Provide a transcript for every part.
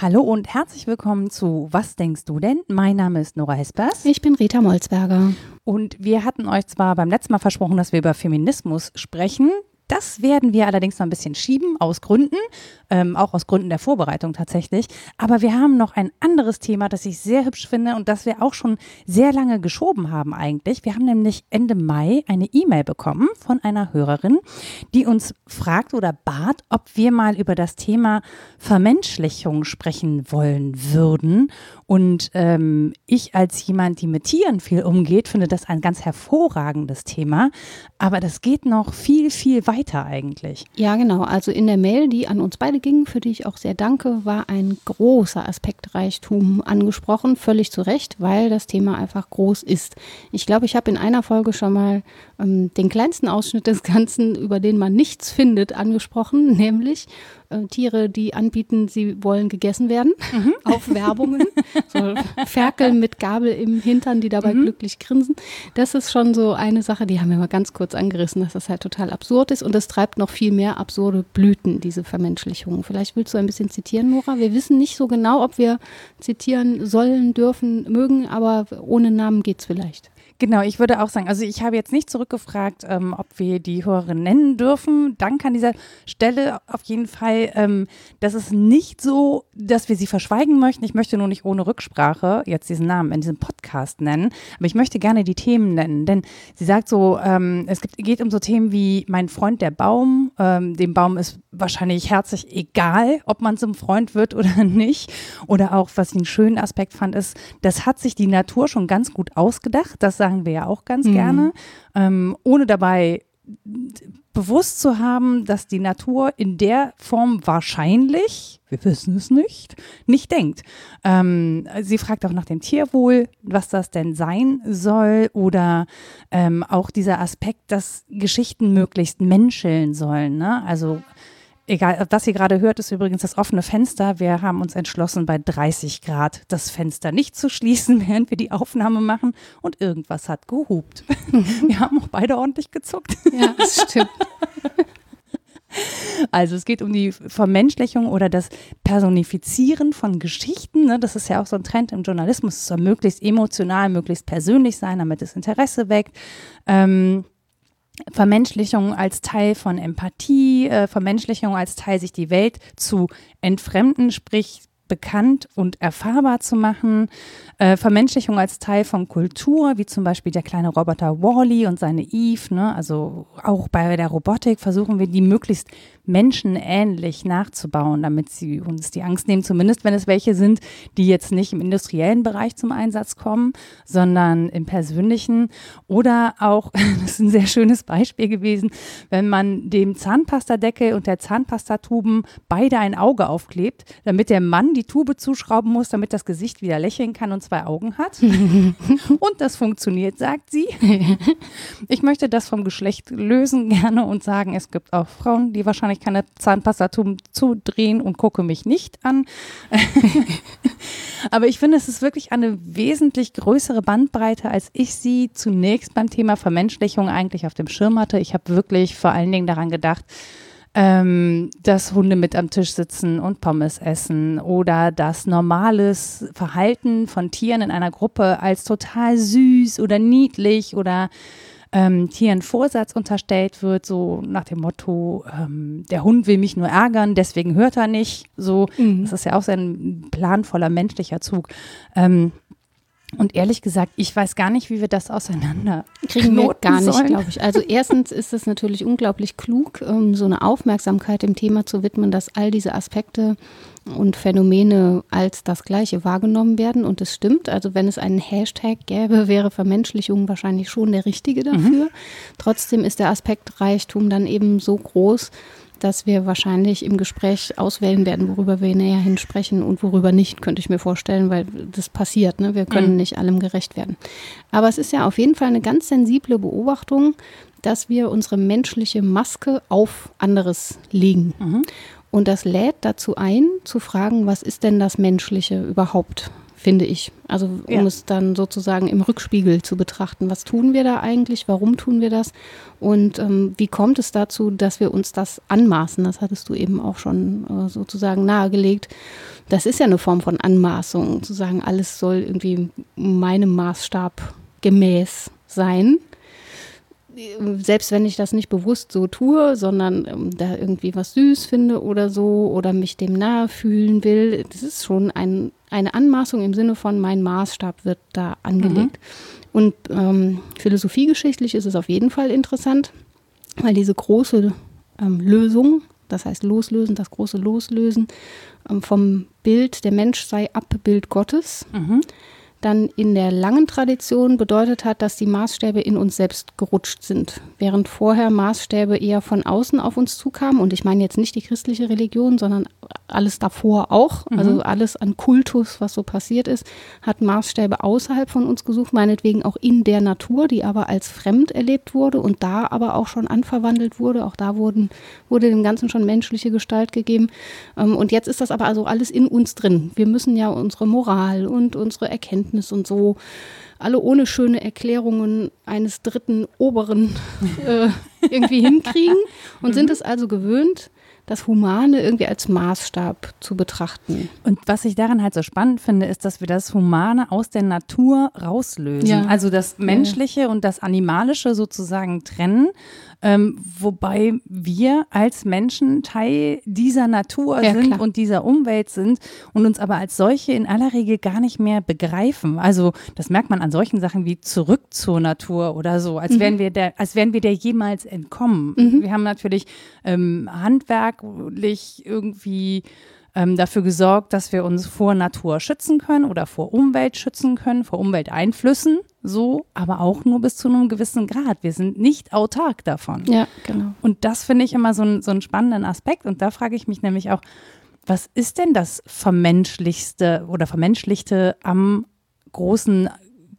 Hallo und herzlich willkommen zu Was denkst du denn? Mein Name ist Nora Hespers. Ich bin Rita Molzberger. Und wir hatten euch zwar beim letzten Mal versprochen, dass wir über Feminismus sprechen. Das werden wir allerdings noch ein bisschen schieben, aus Gründen, ähm, auch aus Gründen der Vorbereitung tatsächlich. Aber wir haben noch ein anderes Thema, das ich sehr hübsch finde und das wir auch schon sehr lange geschoben haben eigentlich. Wir haben nämlich Ende Mai eine E-Mail bekommen von einer Hörerin, die uns fragt oder bat, ob wir mal über das Thema Vermenschlichung sprechen wollen würden. Und ähm, ich als jemand, die mit Tieren viel umgeht, finde das ein ganz hervorragendes Thema. Aber das geht noch viel, viel weiter weiter eigentlich. Ja, genau. Also in der Mail, die an uns beide ging, für die ich auch sehr danke, war ein großer Aspektreichtum angesprochen, völlig zu Recht, weil das Thema einfach groß ist. Ich glaube, ich habe in einer Folge schon mal ähm, den kleinsten Ausschnitt des Ganzen, über den man nichts findet, angesprochen, nämlich äh, Tiere, die anbieten, sie wollen gegessen werden, mhm. auf Werbungen. so Ferkel mit Gabel im Hintern, die dabei mhm. glücklich grinsen. Das ist schon so eine Sache, die haben wir mal ganz kurz angerissen, dass das halt total absurd ist und es treibt noch viel mehr absurde Blüten, diese Vermenschlichung. Vielleicht willst du ein bisschen zitieren, Nora? Wir wissen nicht so genau, ob wir zitieren sollen, dürfen, mögen, aber ohne Namen geht's vielleicht. Genau, ich würde auch sagen, also ich habe jetzt nicht zurückgefragt, ähm, ob wir die Hörerin nennen dürfen. Danke an dieser Stelle auf jeden Fall. Ähm, das ist nicht so, dass wir sie verschweigen möchten. Ich möchte nur nicht ohne Rücksprache jetzt diesen Namen in diesem Podcast nennen. Aber ich möchte gerne die Themen nennen, denn sie sagt so, ähm, es gibt, geht um so Themen wie mein Freund der Baum. Ähm, dem Baum ist wahrscheinlich herzlich egal, ob man zum Freund wird oder nicht. Oder auch, was ich einen schönen Aspekt fand, ist, das hat sich die Natur schon ganz gut ausgedacht. Das sagen wir ja auch ganz mhm. gerne, ähm, ohne dabei bewusst zu haben, dass die Natur in der Form wahrscheinlich, wir wissen es nicht, nicht denkt. Ähm, sie fragt auch nach dem Tierwohl, was das denn sein soll oder ähm, auch dieser Aspekt, dass Geschichten möglichst menscheln sollen. Ne? Also Egal, was ihr gerade hört, ist übrigens das offene Fenster. Wir haben uns entschlossen, bei 30 Grad das Fenster nicht zu schließen, während wir die Aufnahme machen. Und irgendwas hat gehupt. wir haben auch beide ordentlich gezuckt. Ja, das stimmt. Also es geht um die Vermenschlichung oder das Personifizieren von Geschichten. Ne? Das ist ja auch so ein Trend im Journalismus. Es soll möglichst emotional, möglichst persönlich sein, damit es Interesse weckt. Ähm, Vermenschlichung als Teil von Empathie, äh, Vermenschlichung als Teil, sich die Welt zu entfremden, sprich bekannt und erfahrbar zu machen, äh, Vermenschlichung als Teil von Kultur, wie zum Beispiel der kleine Roboter Wally und seine Eve. Ne? Also auch bei der Robotik versuchen wir die möglichst menschenähnlich nachzubauen, damit sie uns die Angst nehmen, zumindest wenn es welche sind, die jetzt nicht im industriellen Bereich zum Einsatz kommen, sondern im persönlichen. Oder auch, das ist ein sehr schönes Beispiel gewesen, wenn man dem Zahnpastadeckel und der Zahnpastatuben beide ein Auge aufklebt, damit der Mann die Tube zuschrauben muss, damit das Gesicht wieder lächeln kann und zwei Augen hat. und das funktioniert, sagt sie. Ich möchte das vom Geschlecht lösen gerne und sagen, es gibt auch Frauen, die wahrscheinlich ich keine Zahnpastatuben zudrehen und gucke mich nicht an. Aber ich finde, es ist wirklich eine wesentlich größere Bandbreite, als ich sie zunächst beim Thema Vermenschlichung eigentlich auf dem Schirm hatte. Ich habe wirklich vor allen Dingen daran gedacht, ähm, dass Hunde mit am Tisch sitzen und Pommes essen oder das normales Verhalten von Tieren in einer Gruppe als total süß oder niedlich oder ähm, Tieren Vorsatz unterstellt wird, so nach dem Motto, ähm, der Hund will mich nur ärgern, deswegen hört er nicht. So, mhm. das ist ja auch sein planvoller menschlicher Zug. Ähm, und ehrlich gesagt, ich weiß gar nicht, wie wir das auseinander kriegen wir gar nicht, glaube ich. Also erstens ist es natürlich unglaublich klug, um so eine Aufmerksamkeit dem Thema zu widmen, dass all diese Aspekte und Phänomene als das Gleiche wahrgenommen werden. Und es stimmt, also wenn es einen Hashtag gäbe, wäre Vermenschlichung wahrscheinlich schon der richtige dafür. Mhm. Trotzdem ist der Aspektreichtum dann eben so groß, dass wir wahrscheinlich im Gespräch auswählen werden, worüber wir näher hinsprechen und worüber nicht, könnte ich mir vorstellen, weil das passiert. Ne? Wir können mhm. nicht allem gerecht werden. Aber es ist ja auf jeden Fall eine ganz sensible Beobachtung, dass wir unsere menschliche Maske auf anderes legen. Mhm. Und das lädt dazu ein, zu fragen, was ist denn das Menschliche überhaupt? finde ich. Also um Ja. es dann sozusagen im Rückspiegel zu betrachten. Was tun wir da eigentlich? Warum tun wir das? Und ähm, wie kommt es dazu, dass wir uns das anmaßen? Das hattest du eben auch schon äh, sozusagen nahegelegt. Das ist ja eine Form von Anmaßung, zu sagen, alles soll irgendwie meinem Maßstab gemäß sein selbst wenn ich das nicht bewusst so tue, sondern ähm, da irgendwie was süß finde oder so oder mich dem nahe fühlen will, das ist schon ein, eine Anmaßung im Sinne von mein Maßstab wird da angelegt. Und ähm, philosophiegeschichtlich ist es auf jeden Fall interessant, weil diese große ähm, Lösung, das heißt Loslösen, das große Loslösen ähm, vom Bild, der Mensch sei Abbild Gottes, dann in der langen Tradition bedeutet hat, dass die Maßstäbe in uns selbst gerutscht sind, während vorher Maßstäbe eher von außen auf uns zukamen. Und ich meine jetzt nicht die christliche Religion, sondern alles davor auch. Also alles an Kultus, was so passiert ist, hat Maßstäbe außerhalb von uns gesucht, meinetwegen auch in der Natur, die aber als fremd erlebt wurde und da aber auch schon anverwandelt wurde. Auch da wurden, wurde dem Ganzen schon menschliche Gestalt gegeben. Ähm, Und jetzt ist das aber also alles in uns drin. Wir müssen ja unsere Moral und unsere Erkenntnis und so alle ohne schöne Erklärungen eines dritten Oberen äh, irgendwie hinkriegen und sind es also gewöhnt, das Humane irgendwie als Maßstab zu betrachten. Und was ich daran halt so spannend finde, ist, dass wir das Humane aus der Natur rauslösen. Ja. Also das Menschliche und das Animalische sozusagen trennen. Ähm, wobei wir als Menschen Teil dieser Natur Ja, sind klar. und dieser Umwelt sind und uns aber als solche in aller Regel gar nicht mehr begreifen. Also das merkt man an solchen Sachen wie zurück zur Natur oder so, als wären wir der, als wären wir der jemals entkommen. Wir haben natürlich ähm, handwerklich irgendwie ähm, dafür gesorgt, dass wir uns vor Natur schützen können oder vor Umwelt schützen können, vor Umwelteinflüssen, so, aber auch nur bis zu einem gewissen Grad. Wir sind nicht autark davon. Ja, genau. Und das finde ich immer so, ein, so einen spannenden Aspekt. Und da frage ich mich nämlich auch, was ist denn das Vermenschlichste oder Vermenschlichte am großen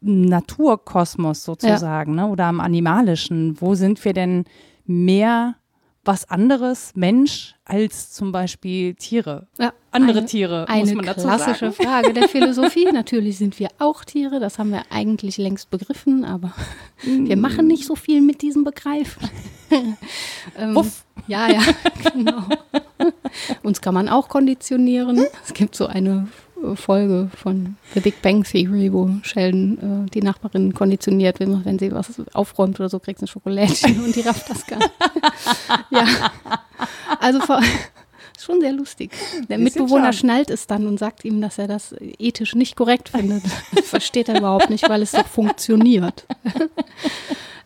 Naturkosmos sozusagen, ne? oder am animalischen? Wo sind wir denn mehr was anderes, Mensch, als zum Beispiel Tiere? Ja, Andere eine, Tiere, eine muss man dazu klassische sagen. Frage der Philosophie. Natürlich sind wir auch Tiere, das haben wir eigentlich längst begriffen, aber wir machen nicht so viel mit diesem Begriff. ähm, Wuff. Ja, ja, genau. Uns kann man auch konditionieren. Es gibt so eine Folge von The Big Bang Theory, wo Sheldon äh, die Nachbarin konditioniert, wenn, wenn sie was aufräumt oder so, kriegt sie ein Schokolädchen und die rafft das gar nicht. ja, also vor, schon sehr lustig. Der Bisschen Mitbewohner schon. schnallt es dann und sagt ihm, dass er das ethisch nicht korrekt findet. Das versteht er überhaupt nicht, weil es doch funktioniert.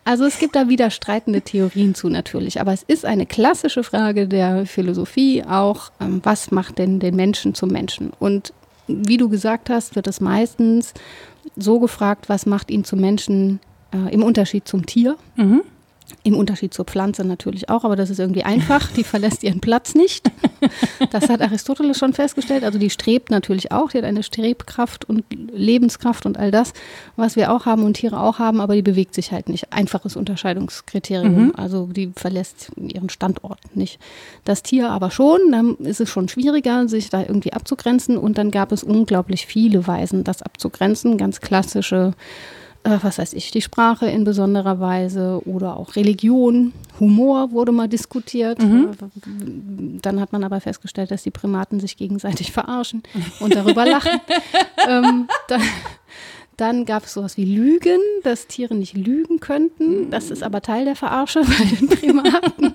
Also es gibt da widerstreitende Theorien zu natürlich, aber es ist eine klassische Frage der Philosophie auch, ähm, was macht denn den Menschen zum Menschen? Und wie du gesagt hast, wird es meistens so gefragt, was macht ihn zum Menschen äh, im Unterschied zum Tier? Mhm. Im Unterschied zur Pflanze natürlich auch, aber das ist irgendwie einfach. Die verlässt ihren Platz nicht. Das hat Aristoteles schon festgestellt. Also die strebt natürlich auch. Die hat eine Strebkraft und Lebenskraft und all das, was wir auch haben und Tiere auch haben, aber die bewegt sich halt nicht. Einfaches Unterscheidungskriterium. Mhm. Also die verlässt ihren Standort nicht. Das Tier aber schon. Dann ist es schon schwieriger, sich da irgendwie abzugrenzen. Und dann gab es unglaublich viele Weisen, das abzugrenzen. Ganz klassische äh, was weiß ich, die Sprache in besonderer Weise oder auch Religion, Humor wurde mal diskutiert. Mhm. Äh, Dann hat man aber festgestellt, dass die Primaten sich gegenseitig verarschen und darüber lachen. ähm, dann dann gab es sowas wie Lügen, dass Tiere nicht lügen könnten. Das ist aber Teil der Verarsche bei den Primaten.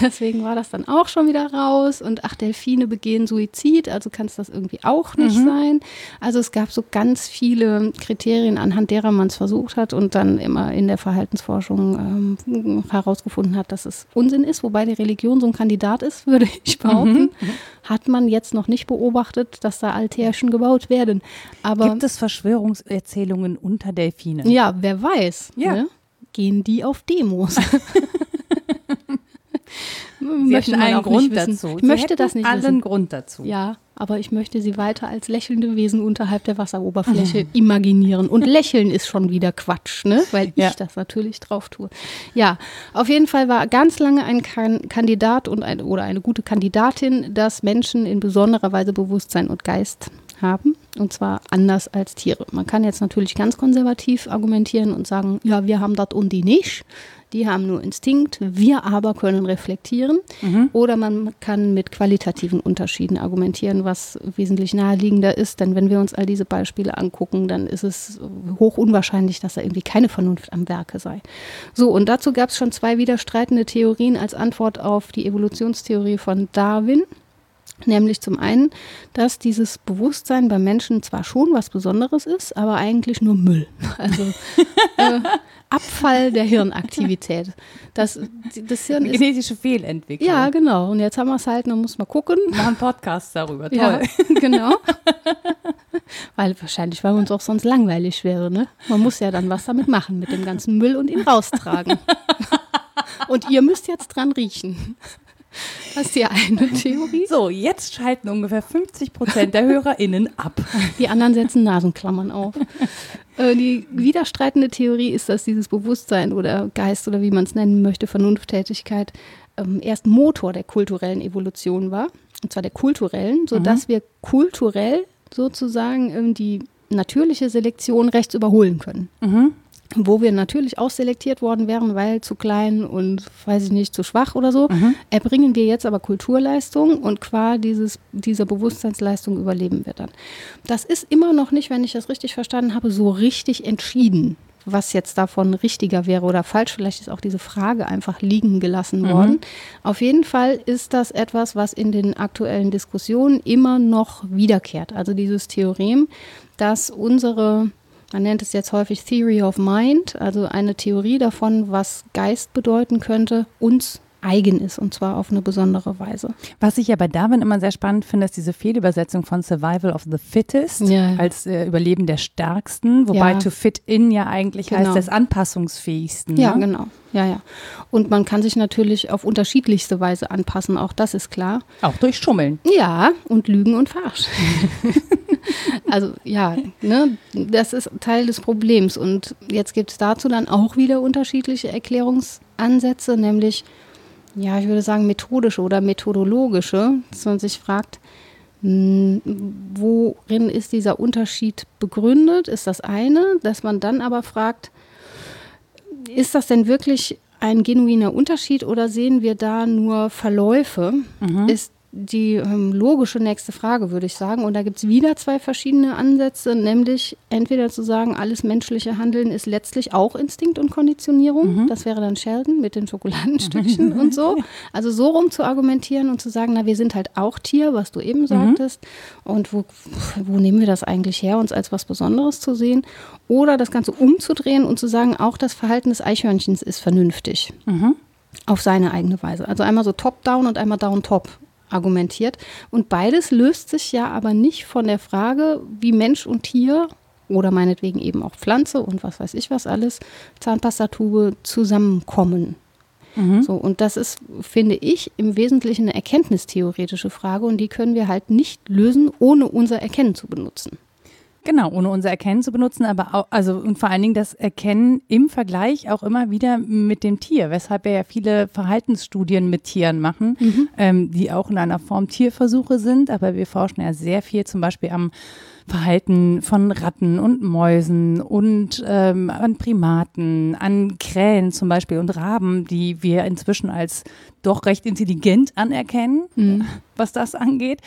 Deswegen war das dann auch schon wieder raus. Und ach, Delfine begehen Suizid, also kann es das irgendwie auch nicht sein. Also es gab so ganz viele Kriterien, anhand derer man es versucht hat und dann immer in der Verhaltensforschung ähm, herausgefunden hat, dass es Unsinn ist, wobei die Religion so ein Kandidat ist, würde ich behaupten. Hat man jetzt noch nicht beobachtet, dass da Altärchen gebaut werden. Aber Gibt es Verschwörungserzählungen unter Delfinen? ja, wer weiß. Ja. Ne? Gehen die auf Demos? Sie Möchte hätten man einen Grund dazu. Ich Sie möchte das nicht allen wissen. Grund dazu. Ja, aber ich möchte sie weiter als lächelnde Wesen unterhalb der Wasseroberfläche imaginieren. Und lächeln ist schon wieder Quatsch, ne? Weil Ja. ich das natürlich drauf tue. Ja, auf jeden Fall war ganz lange ein kan Kandidat und ein, oder eine gute Kandidatin, dass Menschen in besonderer Weise Bewusstsein und Geist haben. Und zwar anders als Tiere. Man kann jetzt natürlich ganz konservativ argumentieren und sagen, ja, wir haben das und die nicht. Die haben nur Instinkt, wir aber können reflektieren. Mhm. Oder man kann mit qualitativen Unterschieden argumentieren, was wesentlich naheliegender ist. Denn wenn wir uns all diese Beispiele angucken, dann ist es hoch unwahrscheinlich, dass da irgendwie keine Vernunft am Werke sei. So, und dazu gab es schon zwei widerstreitende Theorien als Antwort auf die Evolutionstheorie von Darwin. Nämlich zum einen, dass dieses Bewusstsein bei Menschen zwar schon was Besonderes ist, aber eigentlich nur Müll. Also äh, Abfall der Hirnaktivität. Das, das Hirn ist, Genetische Fehlentwicklung. Ja, genau. Und jetzt haben wir es halt, dann muss man gucken. Wir machen Podcasts darüber. Toll. Ja, genau. weil wahrscheinlich, weil uns auch sonst langweilig wäre. Ne? Man muss ja dann was damit machen, mit dem ganzen Müll und ihn raustragen. und ihr müsst jetzt dran riechen. Das ist die eine Theorie. So, jetzt schalten ungefähr 50 Prozent der HörerInnen ab. Die anderen setzen Nasenklammern auf. Äh, die widerstreitende Theorie ist, dass dieses Bewusstsein oder Geist oder wie man es nennen möchte, Vernunfttätigkeit, ähm, erst Motor der kulturellen Evolution war. Und zwar der kulturellen, sodass mhm. wir kulturell sozusagen ähm, die natürliche Selektion rechts überholen können. Mhm wo wir natürlich ausselektiert worden wären, weil zu klein und weiß ich nicht, zu schwach oder so, mhm. erbringen wir jetzt aber Kulturleistung und qua dieses, dieser Bewusstseinsleistung überleben wir dann. Das ist immer noch nicht, wenn ich das richtig verstanden habe, so richtig entschieden, was jetzt davon richtiger wäre oder falsch. Vielleicht ist auch diese Frage einfach liegen gelassen mhm. worden. Auf jeden Fall ist das etwas, was in den aktuellen Diskussionen immer noch wiederkehrt. Also dieses Theorem, dass unsere man nennt es jetzt häufig Theory of Mind, also eine Theorie davon, was Geist bedeuten könnte, uns eigen ist und zwar auf eine besondere Weise. Was ich ja bei Darwin immer sehr spannend finde, ist diese Fehlübersetzung von Survival of the Fittest ja. als äh, Überleben der Stärksten, wobei ja. to fit in ja eigentlich genau. heißt des Anpassungsfähigsten. Ja, ne? genau. Ja, ja. Und man kann sich natürlich auf unterschiedlichste Weise anpassen, auch das ist klar. Auch durch Schummeln. Ja, und Lügen und Farsch. also ja, ne, das ist Teil des Problems. Und jetzt gibt es dazu dann auch wieder unterschiedliche Erklärungsansätze, nämlich ja, ich würde sagen, methodische oder methodologische, dass man sich fragt, hm, worin ist dieser Unterschied begründet, ist das eine, dass man dann aber fragt, ist das denn wirklich ein genuiner Unterschied oder sehen wir da nur Verläufe? Mhm. Ist die ähm, logische nächste Frage, würde ich sagen. Und da gibt es wieder zwei verschiedene Ansätze, nämlich entweder zu sagen, alles menschliche Handeln ist letztlich auch Instinkt und Konditionierung. Mhm. Das wäre dann Sheldon mit den Schokoladenstückchen und so. Also so rum zu argumentieren und zu sagen, na, wir sind halt auch Tier, was du eben mhm. sagtest. Mhm. Und wo, wo nehmen wir das eigentlich her, uns als was Besonderes zu sehen? Oder das Ganze umzudrehen und zu sagen, auch das Verhalten des Eichhörnchens ist vernünftig. Mhm auf seine eigene Weise. Also einmal so top-down und einmal down-top argumentiert. Und beides löst sich ja aber nicht von der Frage, wie Mensch und Tier oder meinetwegen eben auch Pflanze und was weiß ich was alles, Zahnpastatube zusammenkommen. Mhm. So, und das ist, finde ich, im Wesentlichen eine erkenntnistheoretische Frage und die können wir halt nicht lösen, ohne unser Erkennen zu benutzen. Genau, ohne unser Erkennen zu benutzen, aber auch, also und vor allen Dingen das Erkennen im Vergleich auch immer wieder mit dem Tier, weshalb wir ja viele Verhaltensstudien mit Tieren machen, mhm. ähm, die auch in einer Form Tierversuche sind, aber wir forschen ja sehr viel zum Beispiel am Verhalten von Ratten und Mäusen und ähm, an Primaten, an Krähen zum Beispiel und Raben, die wir inzwischen als doch recht intelligent anerkennen, mhm. was das angeht.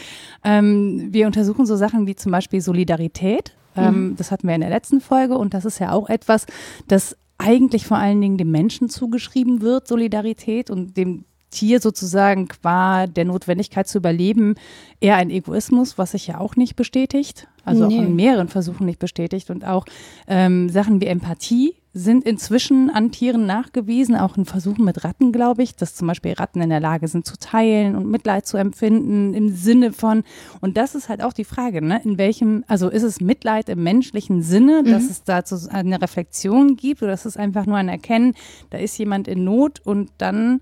Ähm, wir untersuchen so Sachen wie zum Beispiel Solidarität. Ähm, mhm. Das hatten wir in der letzten Folge und das ist ja auch etwas, das eigentlich vor allen Dingen dem Menschen zugeschrieben wird, Solidarität und dem Tier sozusagen qua der Notwendigkeit zu überleben eher ein Egoismus, was sich ja auch nicht bestätigt, also nee. auch in mehreren Versuchen nicht bestätigt und auch ähm, Sachen wie Empathie sind inzwischen an Tieren nachgewiesen, auch in Versuchen mit Ratten, glaube ich, dass zum Beispiel Ratten in der Lage sind zu teilen und Mitleid zu empfinden im Sinne von, und das ist halt auch die Frage, ne, in welchem, also ist es Mitleid im menschlichen Sinne, dass mhm. es dazu eine Reflexion gibt oder ist es einfach nur ein Erkennen, da ist jemand in Not und dann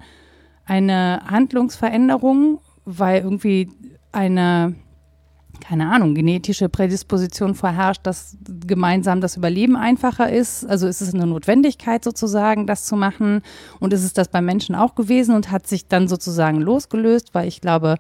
eine Handlungsveränderung, weil irgendwie eine, keine Ahnung, genetische Prädisposition vorherrscht, dass gemeinsam das Überleben einfacher ist. Also ist es eine Notwendigkeit sozusagen, das zu machen. Und ist es das beim Menschen auch gewesen und hat sich dann sozusagen losgelöst, weil ich glaube,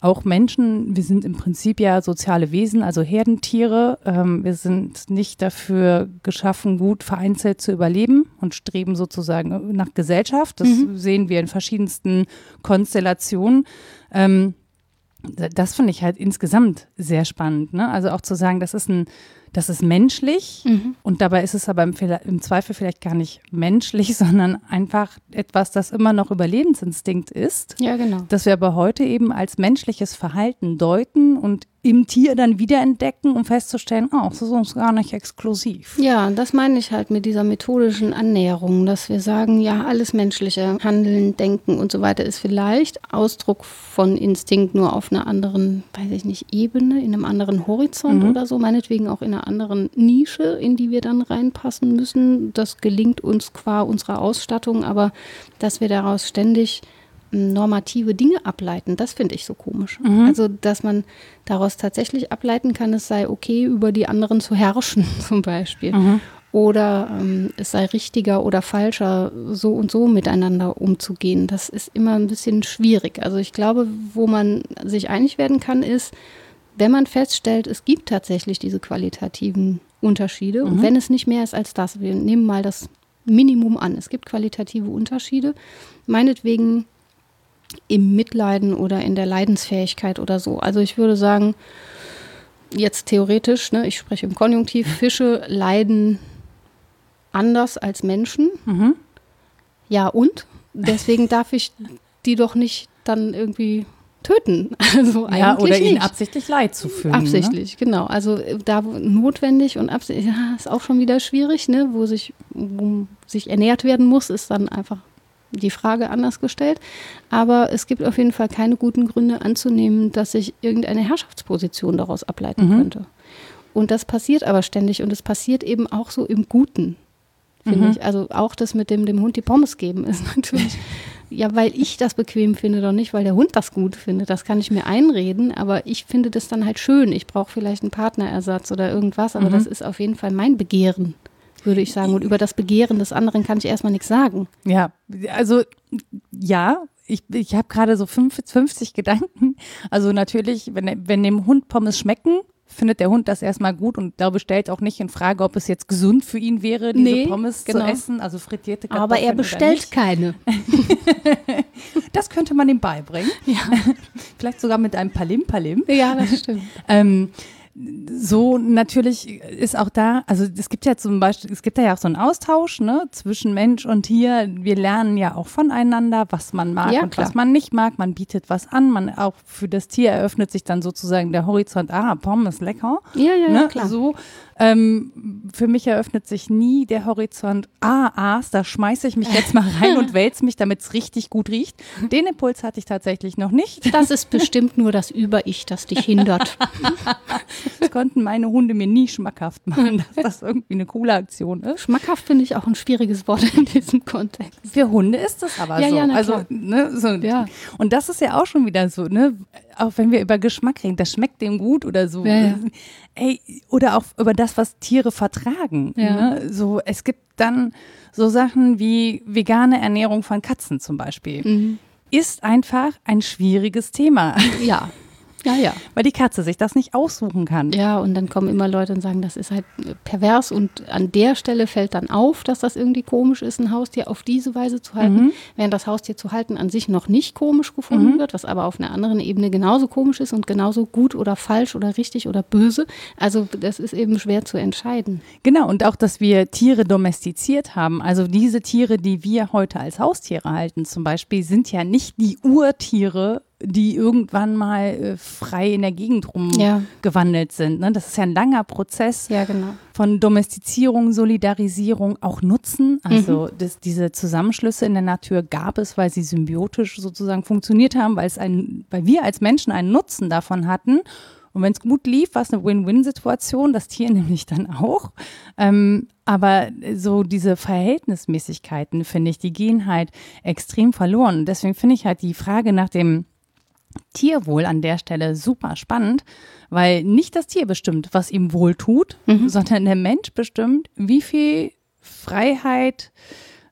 auch Menschen, wir sind im Prinzip ja soziale Wesen, also Herdentiere. Ähm, wir sind nicht dafür geschaffen, gut vereinzelt zu überleben und streben sozusagen nach Gesellschaft. Das mhm. sehen wir in verschiedensten Konstellationen. Ähm, das finde ich halt insgesamt sehr spannend. Ne? Also auch zu sagen, das ist ein das ist menschlich mhm. und dabei ist es aber im, im, Zweifel vielleicht gar nicht menschlich, sondern einfach etwas, das immer noch Überlebensinstinkt ist. Ja, genau. Das wir aber heute eben als menschliches Verhalten deuten und im Tier dann wiederentdecken, um festzustellen, oh, das ist uns gar nicht exklusiv. Ja, das meine ich halt mit dieser methodischen Annäherung, dass wir sagen, ja, alles menschliche Handeln, Denken und so weiter ist vielleicht Ausdruck von Instinkt nur auf einer anderen, weiß ich nicht, Ebene, in einem anderen Horizont mhm. oder so, meinetwegen auch in einer anderen Nische, in die wir dann reinpassen müssen. Das gelingt uns qua unserer Ausstattung, aber dass wir daraus ständig normative Dinge ableiten. Das finde ich so komisch. Mhm. Also, dass man daraus tatsächlich ableiten kann, es sei okay, über die anderen zu herrschen, zum Beispiel. Mhm. Oder ähm, es sei richtiger oder falscher, so und so miteinander umzugehen. Das ist immer ein bisschen schwierig. Also ich glaube, wo man sich einig werden kann, ist, wenn man feststellt, es gibt tatsächlich diese qualitativen Unterschiede, mhm. und wenn es nicht mehr ist als das, wir nehmen mal das Minimum an, es gibt qualitative Unterschiede, meinetwegen im Mitleiden oder in der Leidensfähigkeit oder so. Also ich würde sagen, jetzt theoretisch, ne, ich spreche im Konjunktiv, Fische leiden anders als Menschen. Mhm. Ja, und? Deswegen darf ich die doch nicht dann irgendwie töten. Also ja, oder ihnen absichtlich Leid zufügen. Ne? Absichtlich, ne? genau. Also da notwendig und absichtlich, ja, ist auch schon wieder schwierig, ne? wo sich, wo sich ernährt werden muss, ist dann einfach die Frage anders gestellt. Aber es gibt auf jeden Fall keine guten Gründe anzunehmen, dass sich irgendeine Herrschaftsposition daraus ableiten mhm. könnte. Und das passiert aber ständig und es passiert eben auch so im Guten, finde mhm. ich. Also auch das mit dem, dem Hund die Pommes geben ist natürlich, ja, weil ich das bequem finde, doch nicht, weil der Hund das gut findet. Das kann ich mir einreden, aber ich finde das dann halt schön. Ich brauche vielleicht einen Partnerersatz oder irgendwas, aber mhm. das ist auf jeden Fall mein Begehren würde ich sagen. Und über das Begehren des anderen kann ich erstmal nichts sagen. Ja, also ja, ich, ich habe gerade so 50, 50 Gedanken. Also natürlich, wenn, wenn dem Hund Pommes schmecken, findet der Hund das erstmal gut und glaube, stellt auch nicht in Frage, ob es jetzt gesund für ihn wäre, diese nee, Pommes genau. zu essen, also frittierte Kartoffeln Aber er bestellt keine. das könnte man ihm beibringen. Ja. Vielleicht sogar mit einem Palim Palim. Ja, das stimmt. ähm, so natürlich ist auch da, also es gibt ja zum Beispiel, es gibt ja auch so einen Austausch ne, zwischen Mensch und Tier. Wir lernen ja auch voneinander, was man mag ja, und klar. was man nicht mag. Man bietet was an, man auch für das Tier eröffnet sich dann sozusagen der Horizont, ah, Pommes lecker. Ja, ja, ne, klar. So, ähm, für mich eröffnet sich nie der Horizont, ah, Aas, da schmeiße ich mich jetzt mal rein und wälze mich, damit es richtig gut riecht. Den Impuls hatte ich tatsächlich noch nicht. Das ist bestimmt nur das Über-Ich, das dich hindert. Das konnten meine Hunde mir nie schmackhaft machen, dass das irgendwie eine coole Aktion ist. Schmackhaft finde ich auch ein schwieriges Wort in diesem Kontext. Für Hunde ist das aber ja, so. Ja, also, ne, so. Ja. Und das ist ja auch schon wieder so, ne? Auch wenn wir über Geschmack reden, das schmeckt dem gut oder so. Ja, ja. Ey, oder auch über das, was Tiere vertragen. Ja. Ne? So, es gibt dann so Sachen wie vegane Ernährung von Katzen zum Beispiel. Mhm. Ist einfach ein schwieriges Thema. Ja. Ja, ja. Weil die Katze sich das nicht aussuchen kann. Ja, und dann kommen immer Leute und sagen, das ist halt pervers und an der Stelle fällt dann auf, dass das irgendwie komisch ist, ein Haustier auf diese Weise zu halten, mhm. während das Haustier zu halten an sich noch nicht komisch gefunden mhm. wird, was aber auf einer anderen Ebene genauso komisch ist und genauso gut oder falsch oder richtig oder böse. Also das ist eben schwer zu entscheiden. Genau, und auch, dass wir Tiere domestiziert haben. Also diese Tiere, die wir heute als Haustiere halten zum Beispiel, sind ja nicht die Urtiere die irgendwann mal äh, frei in der Gegend rumgewandelt ja. sind. Ne? Das ist ja ein langer Prozess ja, genau. von Domestizierung, Solidarisierung, auch Nutzen. Also mhm. das, diese Zusammenschlüsse in der Natur gab es, weil sie symbiotisch sozusagen funktioniert haben, weil, es ein, weil wir als Menschen einen Nutzen davon hatten. Und wenn es gut lief, war es eine Win-Win-Situation, das Tier nämlich dann auch. Ähm, aber so diese Verhältnismäßigkeiten, finde ich, die gehen halt extrem verloren. Und deswegen finde ich halt die Frage nach dem Tierwohl an der Stelle super spannend, weil nicht das Tier bestimmt, was ihm wohl tut, mhm. sondern der Mensch bestimmt, wie viel Freiheit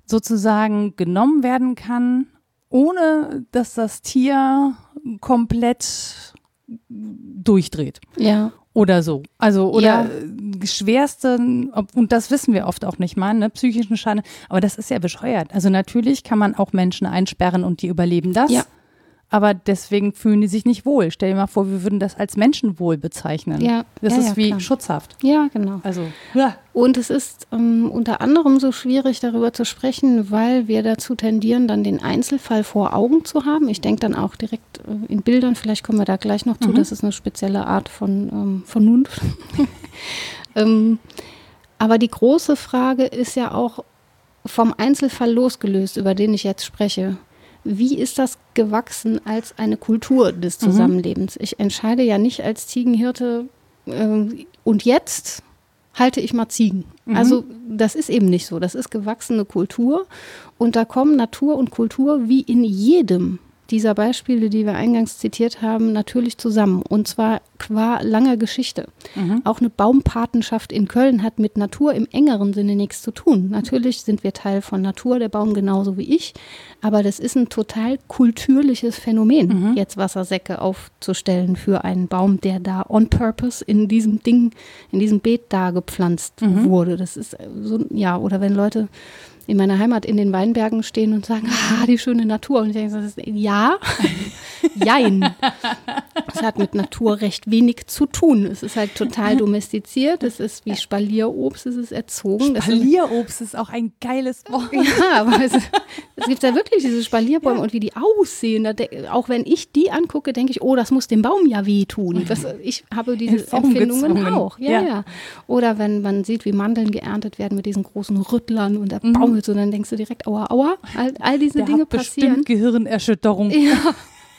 sozusagen genommen werden kann, ohne dass das Tier komplett durchdreht. Ja. Oder so. Also, oder Ja. schwerste, ob- und das wissen wir oft auch nicht mal, ne, psychischen Schaden. Aber das ist ja bescheuert. Also natürlich kann man auch Menschen einsperren und die überleben das. Ja. Aber deswegen fühlen die sich nicht wohl. Stell dir mal vor, wir würden das als Menschenwohl bezeichnen. Ja, Das ja, ist ja, wie klar. schutzhaft. Ja, genau. Also, ja. Und es ist ähm, unter anderem so schwierig, darüber zu sprechen, weil wir dazu tendieren, dann den Einzelfall vor Augen zu haben. Ich denke dann auch direkt äh, in Bildern, vielleicht kommen wir da gleich noch zu, Mhm. das ist eine spezielle Art von ähm, Vernunft. ähm, aber die große Frage ist ja auch vom Einzelfall losgelöst, über den ich jetzt spreche. Wie ist das gewachsen als eine Kultur des Mhm. Zusammenlebens? Ich entscheide ja nicht als Ziegenhirte ähm, und jetzt halte ich mal Ziegen. Mhm. Also das ist eben nicht so. Das ist gewachsene Kultur und da kommen Natur und Kultur wie in jedem dieser Beispiele, die wir eingangs zitiert haben, natürlich zusammen. Und zwar qua langer Geschichte. Mhm. Auch eine Baumpatenschaft in Köln hat mit Natur im engeren Sinne nichts zu tun. Natürlich sind wir Teil von Natur, der Baum genauso wie ich, aber das ist ein total kulturliches Phänomen, Mhm. jetzt Wassersäcke aufzustellen für einen Baum, der da on purpose in diesem Ding, in diesem Beet da gepflanzt Mhm. wurde. Das ist äh, so, ja, oder wenn Leute in meiner Heimat in den Weinbergen stehen und sagen, ah, die schöne Natur. Und ich denke, ja, jein. Es hat mit Natur recht wenig zu tun. Es ist halt total domestiziert. Es ist wie Spalierobst, es ist erzogen. Spalierobst ist auch ein geiles Wort. ja, aber es, es gibt ja wirklich diese Spalierbäume und wie die aussehen. Auch wenn ich die angucke, denke ich, oh, das muss dem Baum ja wehtun. Das, ich habe diese Empfindungen gezwungen. auch. Ja, Ja. ja, Oder wenn man sieht, wie Mandeln geerntet werden mit diesen großen Rüttlern und der Mhm. Baum wird so, dann denkst du direkt, aua, aua. All, all diese Der Dinge hat passieren. bestimmt Gehirnerschütterung. Ja.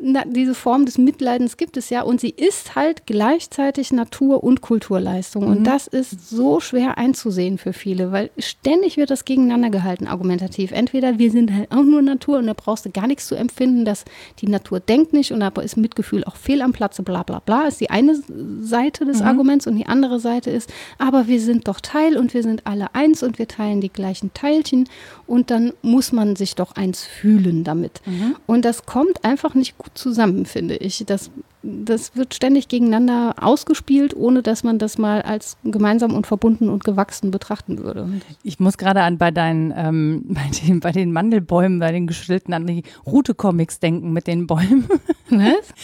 Na, diese Form des Mitleidens gibt es ja und sie ist halt gleichzeitig Natur- und Kulturleistung. Und das ist so schwer einzusehen für viele, weil ständig wird das gegeneinander gehalten, argumentativ. Entweder wir sind halt auch nur Natur und da brauchst du gar nichts zu empfinden, dass die Natur denkt nicht und da ist Mitgefühl auch fehl am Platze, bla bla bla, ist die eine Seite des Arguments und die andere Seite ist, aber wir sind doch Teil und wir sind alle eins und wir teilen die gleichen Teilchen und dann muss man sich doch eins fühlen damit. Und das kommt einfach nicht gut zusammen, finde ich. Das, das wird ständig gegeneinander ausgespielt, ohne dass man das mal als gemeinsam und verbunden und gewachsen betrachten würde. Ich muss gerade an bei deinen, ähm, bei den, bei den Mandelbäumen, bei den geschilderten an die Rute-Comics denken mit den Bäumen. Was?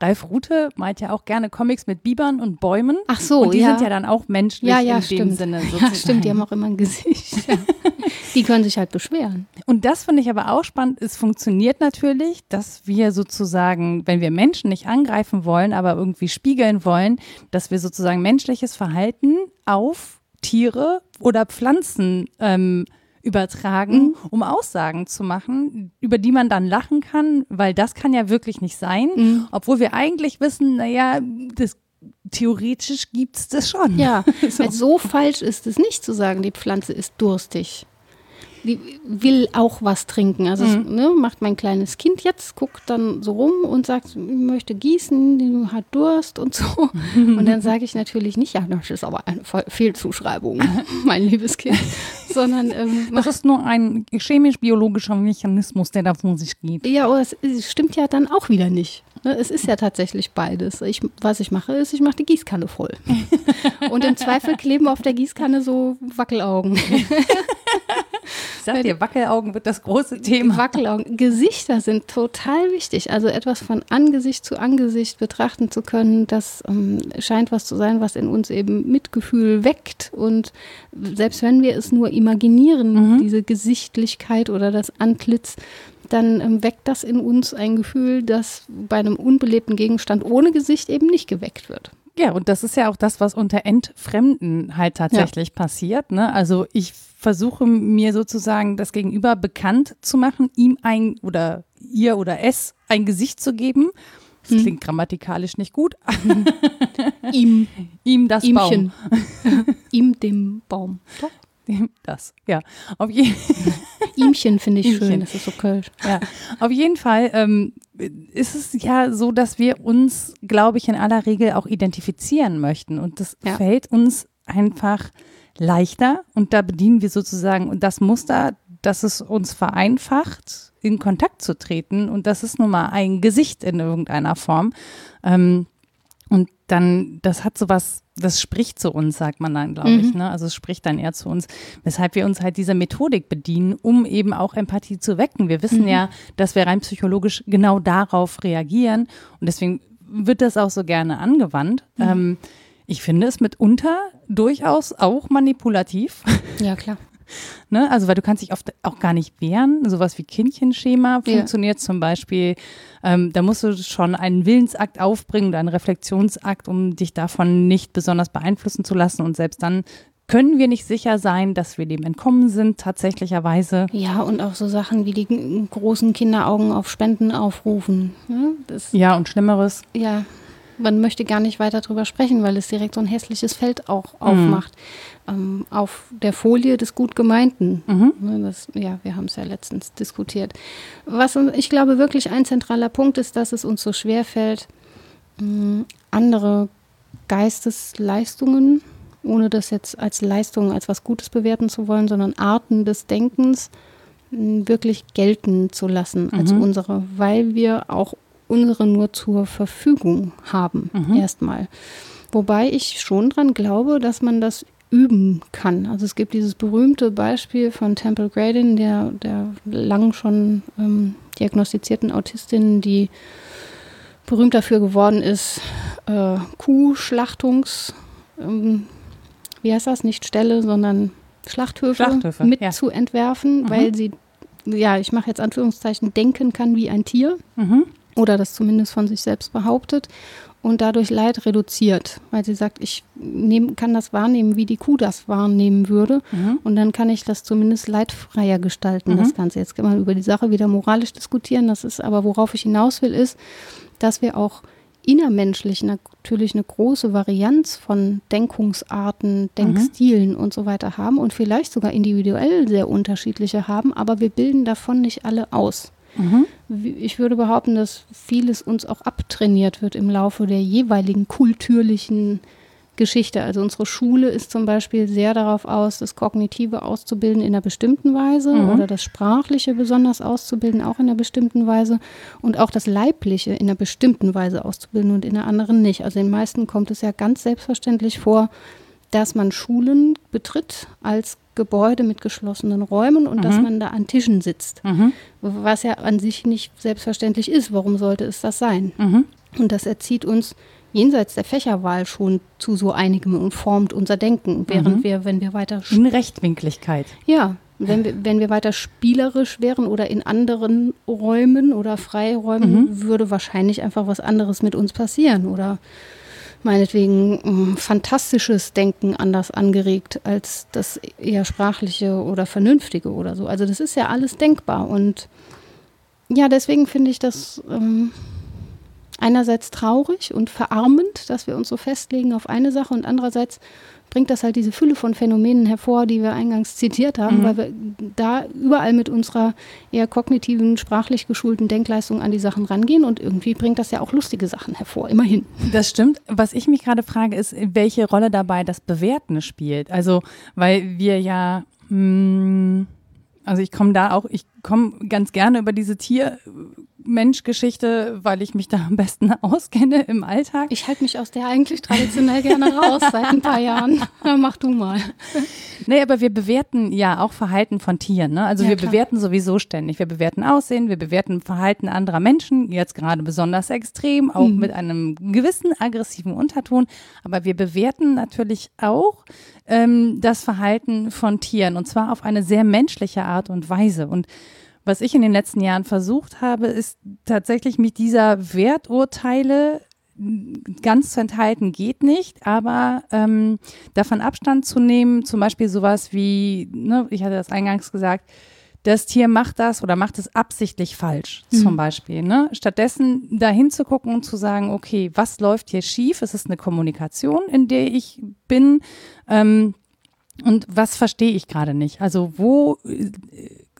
Ralf Rute meint ja auch gerne Comics mit Bibern und Bäumen. Ach so, und die ja. sind ja dann auch menschlich Ja, ja, in stimmt. dem Sinne sozusagen. Ja, stimmt, die haben auch immer ein Gesicht. Die können sich halt beschweren. Und das finde ich aber auch spannend. Es funktioniert natürlich, dass wir sozusagen, wenn wir Menschen nicht angreifen wollen, aber irgendwie spiegeln wollen, dass wir sozusagen menschliches Verhalten auf Tiere oder Pflanzen ähm, übertragen, um Aussagen zu machen, über die man dann lachen kann, weil das kann ja wirklich nicht sein, obwohl wir eigentlich wissen, naja, das theoretisch gibt es das schon. Ja, So. so falsch ist es nicht zu sagen, die Pflanze ist durstig. Die will auch was trinken. Also es, ne, macht mein kleines Kind jetzt, guckt dann so rum und sagt, ich möchte gießen, die hat Durst und so. Und dann sage ich natürlich nicht, ja, das ist aber eine Fe- Fehlzuschreibung, mein liebes Kind. Sondern ähm, Das ist nur ein chemisch-biologischer Mechanismus, der da vor sich geht. Ja, aber es, es stimmt ja dann auch wieder nicht. Ne, Es ist ja tatsächlich beides. Ich, was ich mache, ist, ich mache die Gießkanne voll. Und im Zweifel kleben auf der Gießkanne so Wackelaugen. Ich sag dir, Wackelaugen wird das große Thema. Wackelaugen. Gesichter sind total wichtig. Also etwas von Angesicht zu Angesicht betrachten zu können, das ähm, scheint was zu sein, was in uns eben Mitgefühl weckt. Und selbst wenn wir es nur imaginieren, diese Gesichtlichkeit oder das Antlitz, dann ähm, weckt das in uns ein Gefühl, das bei einem unbelebten Gegenstand ohne Gesicht eben nicht geweckt wird. Ja, und das ist ja auch das, was unter Entfremden halt tatsächlich passiert. Ne? Also ich versuche mir sozusagen das Gegenüber bekannt zu machen, ihm ein oder ihr oder es ein Gesicht zu geben. Das klingt grammatikalisch nicht gut. Ihm, ihm das ihmchen. Baum. Ihm dem Baum. Doch. Das, ja. Auf jeden Ihmchen finde ich schön, Ihmchen. das ist so kölsch. Ja, auf jeden Fall ähm, ist es ja so, dass wir uns, glaube ich, in aller Regel auch identifizieren möchten. Und das Ja. fällt uns einfach leichter. Und da bedienen wir sozusagen das Muster dass es uns vereinfacht, in Kontakt zu treten. Und das ist nun mal ein Gesicht in irgendeiner Form. Ähm, und dann, das hat sowas, das spricht zu uns, sagt man dann, glaube ich. Mhm. Ne? Also es spricht dann eher zu uns, weshalb wir uns halt dieser Methodik bedienen, um eben auch Empathie zu wecken. Wir wissen Mhm. ja, dass wir rein psychologisch genau darauf reagieren. Und deswegen wird das auch so gerne angewandt. Mhm. Ähm, ich finde es mitunter durchaus auch manipulativ. Ja, klar. Ne? Also, weil du kannst dich oft auch gar nicht wehren. Sowas wie Kindchenschema Ja. funktioniert zum Beispiel. Ähm, da musst du schon einen Willensakt aufbringen oder einen Reflexionsakt, um dich davon nicht besonders beeinflussen zu lassen. Und selbst dann können wir nicht sicher sein, dass wir dem entkommen sind, tatsächlicherweise. Ja, und auch so Sachen wie die großen Kinderaugen auf Spenden aufrufen. Ja, das, Ja, und Schlimmeres. ja, man möchte gar nicht weiter drüber sprechen, weil es direkt so ein hässliches Feld auch aufmacht. Ähm, auf der Folie des gut Gemeinten. Mhm. Ne, Das, ja, wir haben es ja letztens diskutiert. Was ich glaube wirklich ein zentraler Punkt ist, dass es uns so schwer fällt, mh, andere Geistesleistungen, ohne das jetzt als Leistung, als was Gutes bewerten zu wollen, sondern Arten des Denkens mh, wirklich gelten zu lassen als Mhm. unsere, weil wir auch unsere nur zur Verfügung haben, Mhm. erstmal. Wobei ich schon dran glaube, dass man das üben kann. Also es gibt dieses berühmte Beispiel von Temple Grandin, der, der lang schon ähm, diagnostizierten Autistin, die berühmt dafür geworden ist, äh, Kuhschlachtungs, ähm, wie heißt das, nicht Ställe, sondern Schlachthöfe, Schlachthöfe, mit ja. zu entwerfen, Mhm. weil sie, ja, ich mache jetzt Anführungszeichen, denken kann wie ein Tier Mhm. Oder das zumindest von sich selbst behauptet und dadurch Leid reduziert, weil sie sagt, ich nehm, kann das wahrnehmen, wie die Kuh das wahrnehmen würde Mhm. und dann kann ich das zumindest leidfreier gestalten, Mhm. das Ganze. Jetzt kann man über die Sache wieder moralisch diskutieren, das ist aber, worauf ich hinaus will, ist, dass wir auch innermenschlich natürlich eine große Varianz von Denkungsarten, Denkstilen und so weiter haben und vielleicht sogar individuell sehr unterschiedliche haben, aber wir bilden davon nicht alle aus. Mhm. Ich würde behaupten, dass vieles uns auch abtrainiert wird im Laufe der jeweiligen kulturlichen Geschichte. Also unsere Schule ist zum Beispiel sehr darauf aus, das Kognitive auszubilden in einer bestimmten Weise Mhm. oder das Sprachliche besonders auszubilden, auch in einer bestimmten Weise und auch das Leibliche in einer bestimmten Weise auszubilden und in einer anderen nicht. Also den meisten kommt es ja ganz selbstverständlich vor, dass man Schulen betritt als Gebäude mit geschlossenen Räumen und dass Mhm. man da an Tischen sitzt Mhm. was ja an sich nicht selbstverständlich ist. Warum sollte es das sein? Mhm. Und das erzieht uns jenseits der Fächerwahl schon zu so einigem und formt unser Denken, während Mhm. wir, wenn wir weiter, In Rechtwinkligkeit. ja, wenn wir, wenn wir weiter spielerisch wären oder in anderen Räumen oder Freiräumen, würde wahrscheinlich einfach was anderes mit uns passieren oder meinetwegen mh, fantastisches Denken anders angeregt als das eher sprachliche oder vernünftige oder so. Also das ist ja alles denkbar und ja, deswegen finde ich das ähm, einerseits traurig und verarmend, dass wir uns so festlegen auf eine Sache und andererseits bringt das halt diese Fülle von Phänomenen hervor, die wir eingangs zitiert haben, Mhm. weil wir da überall mit unserer eher kognitiven, sprachlich geschulten Denkleistung an die Sachen rangehen und irgendwie bringt das ja auch lustige Sachen hervor, immerhin. Das stimmt. Was ich mich gerade frage, ist, welche Rolle dabei das Bewerten spielt. Also, weil wir ja, mh, also ich komme da auch, ich komme ganz gerne über diese Tier-Mensch-Geschichte, weil ich mich da am besten auskenne im Alltag. Ich halte mich aus der eigentlich traditionell gerne raus seit ein paar Jahren. Ja, mach du mal. Nee, aber wir bewerten ja auch Verhalten von Tieren. Ne? Also Ja, wir klar. bewerten sowieso ständig. Wir bewerten Aussehen, wir bewerten Verhalten anderer Menschen, jetzt gerade besonders extrem, auch Mhm. mit einem gewissen aggressiven Unterton. Aber wir bewerten natürlich auch ähm, das Verhalten von Tieren und zwar auf eine sehr menschliche Art und Weise. Und was ich in den letzten Jahren versucht habe, ist tatsächlich mich dieser Werturteile ganz zu enthalten geht nicht, aber ähm, davon Abstand zu nehmen, zum Beispiel sowas wie, ne, ich hatte das eingangs gesagt, das Tier macht das oder macht es absichtlich falsch, zum Beispiel. Ne? Stattdessen dahin zu gucken und zu sagen, okay, was läuft hier schief? Es ist eine Kommunikation, in der ich bin. Ähm, und was verstehe ich gerade nicht? Also wo äh,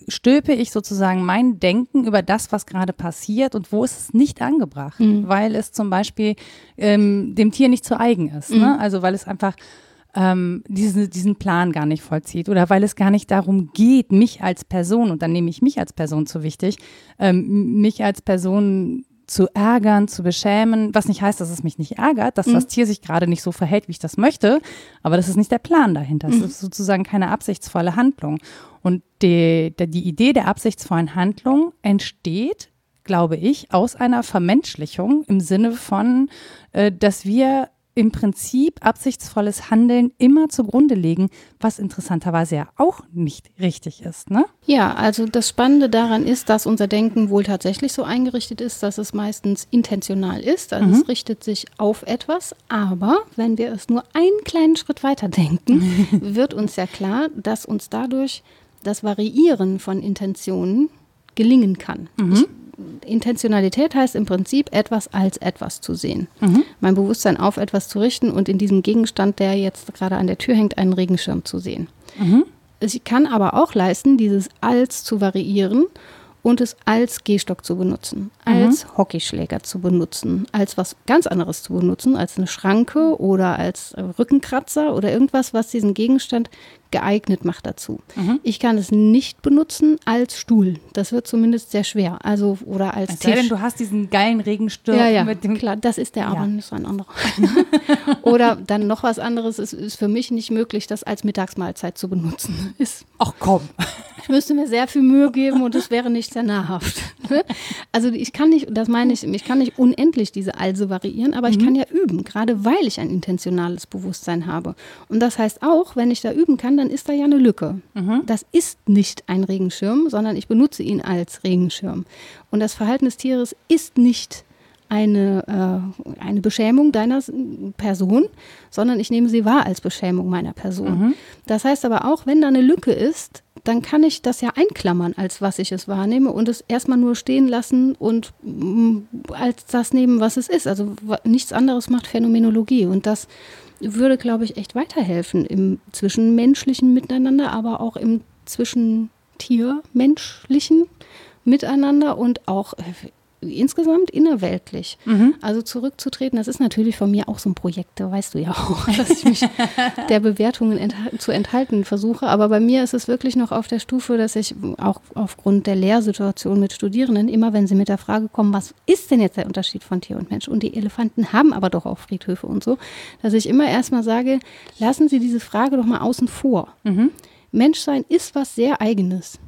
stülpe ich sozusagen mein Denken über das, was gerade passiert und wo ist es nicht angebracht, Mhm. weil es zum Beispiel ähm, dem Tier nicht zu eigen ist. Ne? Also weil es einfach ähm, diesen, diesen Plan gar nicht vollzieht oder weil es gar nicht darum geht, mich als Person, und dann nehme ich mich als Person zu wichtig, ähm, mich als Person zu ärgern, zu beschämen, was nicht heißt, dass es mich nicht ärgert, dass mhm. das Tier sich gerade nicht so verhält, wie ich das möchte, aber das ist nicht der Plan dahinter. Das mhm. ist sozusagen keine absichtsvolle Handlung. Und die, die, Idee der absichtsvollen Handlung entsteht, glaube ich, aus einer Vermenschlichung im Sinne von, äh, dass wir im Prinzip absichtsvolles Handeln immer zugrunde legen, was interessanterweise ja auch nicht richtig ist. Ne? Ja, also das Spannende daran ist, dass unser Denken wohl tatsächlich so eingerichtet ist, dass es meistens intentional ist. Also mhm. es richtet sich auf etwas. Aber wenn wir es nur einen kleinen Schritt weiter denken, wird uns ja klar, dass uns dadurch das Variieren von Intentionen gelingen kann. Mhm. Ich Intentionalität heißt im Prinzip, etwas als etwas zu sehen. Mhm. Mein Bewusstsein auf etwas zu richten und in diesem Gegenstand, der jetzt gerade an der Tür hängt, einen Regenschirm zu sehen. Mhm. Ich kann aber auch leisten, dieses als zu variieren und es als Gehstock zu benutzen, als mhm. Hockeyschläger zu benutzen, als was ganz anderes zu benutzen, als eine Schranke oder als Rückenkratzer oder irgendwas, was diesen Gegenstand geeignet macht dazu. Mhm. Ich kann es nicht benutzen als Stuhl. Das wird zumindest sehr schwer. Also oder als es Tisch. denn, du hast diesen geilen Regensturm ja, ja, mit dem klar, das ist der, aber ja. nicht so ein anderer. oder dann noch was anderes ist, ist für mich nicht möglich, das als Mittagsmahlzeit zu benutzen. Ist Ach komm. Ich müsste mir sehr viel Mühe geben und es wäre nicht sehr nahrhaft. Also ich kann nicht, das meine ich, ich kann nicht unendlich diese Also variieren, aber mhm. ich kann ja üben, gerade weil ich ein intentionales Bewusstsein habe. Und das heißt auch, wenn ich da üben kann, dann ist da ja eine Lücke. Mhm. Das ist nicht ein Regenschirm, sondern ich benutze ihn als Regenschirm. Und das Verhalten des Tieres ist nicht eine, äh, eine Beschämung deiner Person, sondern ich nehme sie wahr als Beschämung meiner Person. Mhm. Das heißt aber auch, wenn da eine Lücke ist, dann kann ich das ja einklammern, als was ich es wahrnehme und es erstmal nur stehen lassen und mm, als das nehmen, was es ist. Also nichts anderes macht Phänomenologie und das würde, glaube ich, echt weiterhelfen im zwischenmenschlichen Miteinander, aber auch im zwischentiermenschlichen Miteinander und auch äh, insgesamt innerweltlich. Mhm. Also zurückzutreten, das ist natürlich von mir auch so ein Projekt, da weißt du ja auch, dass ich mich der Bewertungen ent zu enthalten versuche. Aber bei mir ist es wirklich noch auf der Stufe, dass ich auch aufgrund der Lehrsituation mit Studierenden, immer wenn sie mit der Frage kommen, was ist denn jetzt der Unterschied von Tier und Mensch? Und die Elefanten haben aber doch auch Friedhöfe und so, dass ich immer erstmal sage, lassen Sie diese Frage doch mal außen vor. Mhm. Menschsein ist was sehr Eigenes.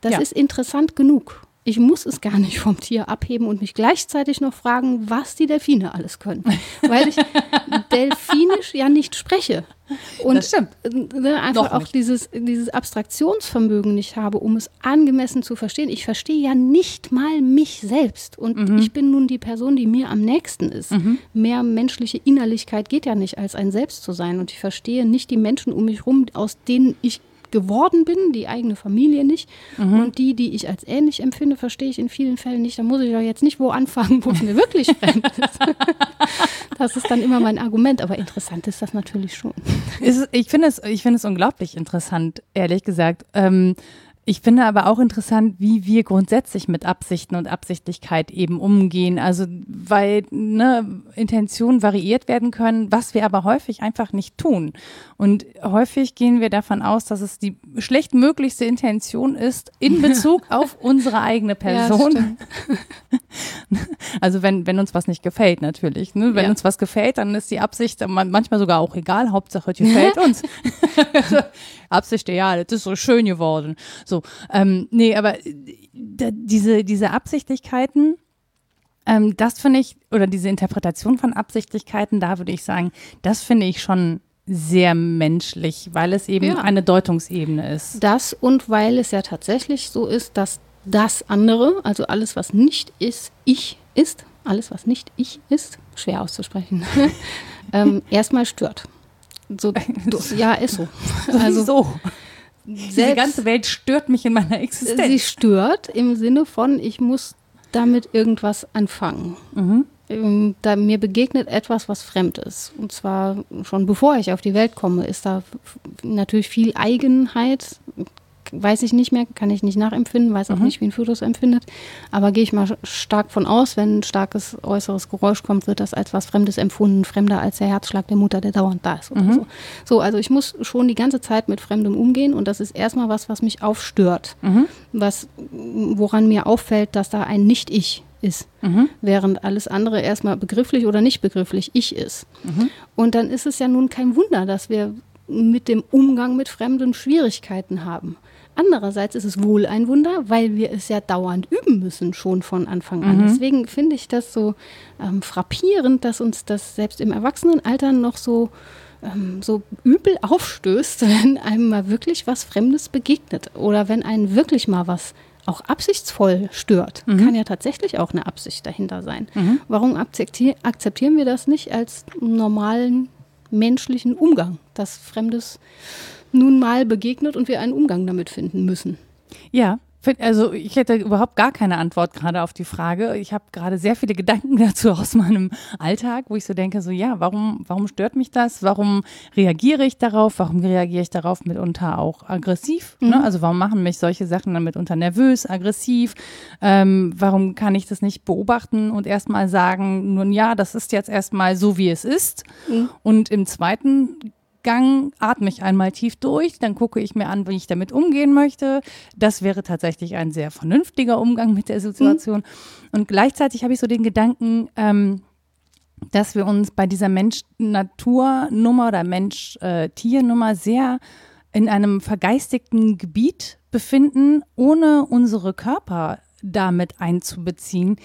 Das ja. ist interessant genug. Ich muss es gar nicht vom Tier abheben und mich gleichzeitig noch fragen, was die Delfine alles können. Weil ich delfinisch ja nicht spreche. Und das stimmt. Ne, einfach auch dieses, dieses Abstraktionsvermögen nicht habe, um es angemessen zu verstehen. Ich verstehe ja nicht mal mich selbst. Und mhm. ich bin nun die Person, die mir am nächsten ist. Mhm. Mehr menschliche Innerlichkeit geht ja nicht, als ein Selbst zu sein. Und ich verstehe nicht die Menschen um mich herum, aus denen ich geworden bin, die eigene Familie nicht. Mhm. Und die, die ich als ähnlich empfinde, verstehe ich in vielen Fällen nicht. Da muss ich doch jetzt nicht wo anfangen, wo es mir wirklich fremd ist. das ist dann immer mein Argument, aber interessant ist das natürlich schon. ich finde es, ich finde es unglaublich interessant, ehrlich gesagt. Ähm, ich finde aber auch interessant, wie wir grundsätzlich mit Absichten und Absichtlichkeit eben umgehen. Also, weil ne, Intentionen variiert werden können, was wir aber häufig einfach nicht tun. Und häufig gehen wir davon aus, dass es die schlechtmöglichste Intention ist in Bezug auf unsere eigene Person. Ja, also, wenn, wenn uns was nicht gefällt, natürlich. Ne? Wenn ja. uns was gefällt, dann ist die Absicht manchmal sogar auch egal. Hauptsache, die gefällt uns. Absicht, ja, das ist so schön geworden. So, ähm, nee, aber äh, diese, diese Absichtlichkeiten, ähm, das finde ich, oder diese Interpretation von Absichtlichkeiten, da würde ich sagen, das finde ich schon sehr menschlich, weil es eben ja. eine Deutungsebene ist. Das und weil es ja tatsächlich so ist, dass das andere, also alles, was nicht ist, ich ist, alles, was nicht ich ist, schwer auszusprechen, ähm, erstmal stört. So, ja, ist so. Also so. Diese ganze Welt stört mich in meiner Existenz. Sie stört im Sinne von, ich muss damit irgendwas anfangen. Mhm. Ähm, da mir begegnet etwas, was fremd ist. Und zwar schon bevor ich auf die Welt komme, ist da natürlich viel Eigenheit, weiß ich nicht mehr, kann ich nicht nachempfinden, weiß auch Mhm. nicht, wie ein Fötus empfindet. Aber gehe ich mal stark von aus, wenn ein starkes äußeres Geräusch kommt, wird das als was Fremdes empfunden, fremder als der Herzschlag der Mutter, der dauernd da ist Mhm. so. So, also ich muss schon die ganze Zeit mit Fremdem umgehen und das ist erstmal was, was mich aufstört, Mhm. was, woran mir auffällt, dass da ein Nicht-Ich ist Mhm. während alles andere erstmal begrifflich oder nicht begrifflich ich ist. Mhm. Und dann ist es ja nun kein Wunder, dass wir mit dem Umgang mit Fremden Schwierigkeiten haben. Andererseits ist es wohl ein Wunder, weil wir es ja dauernd üben müssen, schon von Anfang an. Mhm. Deswegen finde ich das so ähm, frappierend, dass uns das selbst im Erwachsenenalter noch so, ähm, so übel aufstößt, wenn einem mal wirklich was Fremdes begegnet oder wenn einen wirklich mal was auch absichtsvoll stört. Mhm. Kann ja tatsächlich auch eine Absicht dahinter sein. Mhm. Warum akzeptier akzeptieren wir das nicht als normalen menschlichen Umgang, dass Fremdes nun mal begegnet und wir einen Umgang damit finden müssen? Ja, also ich hätte überhaupt gar keine Antwort gerade auf die Frage. Ich habe gerade sehr viele Gedanken dazu aus meinem Alltag, wo ich so denke, so ja, warum, warum stört mich das? Warum reagiere ich darauf? Warum reagiere ich darauf mitunter auch aggressiv? Ne? Also warum machen mich solche Sachen dann mitunter nervös, aggressiv? Ähm, warum kann ich das nicht beobachten und erstmal sagen, nun ja, das ist jetzt erstmal so, wie es ist. Und im zweiten Gang atme ich einmal tief durch, dann gucke ich mir an, wie ich damit umgehen möchte. Das wäre tatsächlich ein sehr vernünftiger Umgang mit der Situation. Und gleichzeitig habe ich so den Gedanken, ähm, dass wir uns bei dieser Mensch-Natur-Nummer oder Mensch-Tier-Nummer sehr in einem vergeistigten Gebiet befinden, ohne unsere Körper damit einzubeziehen,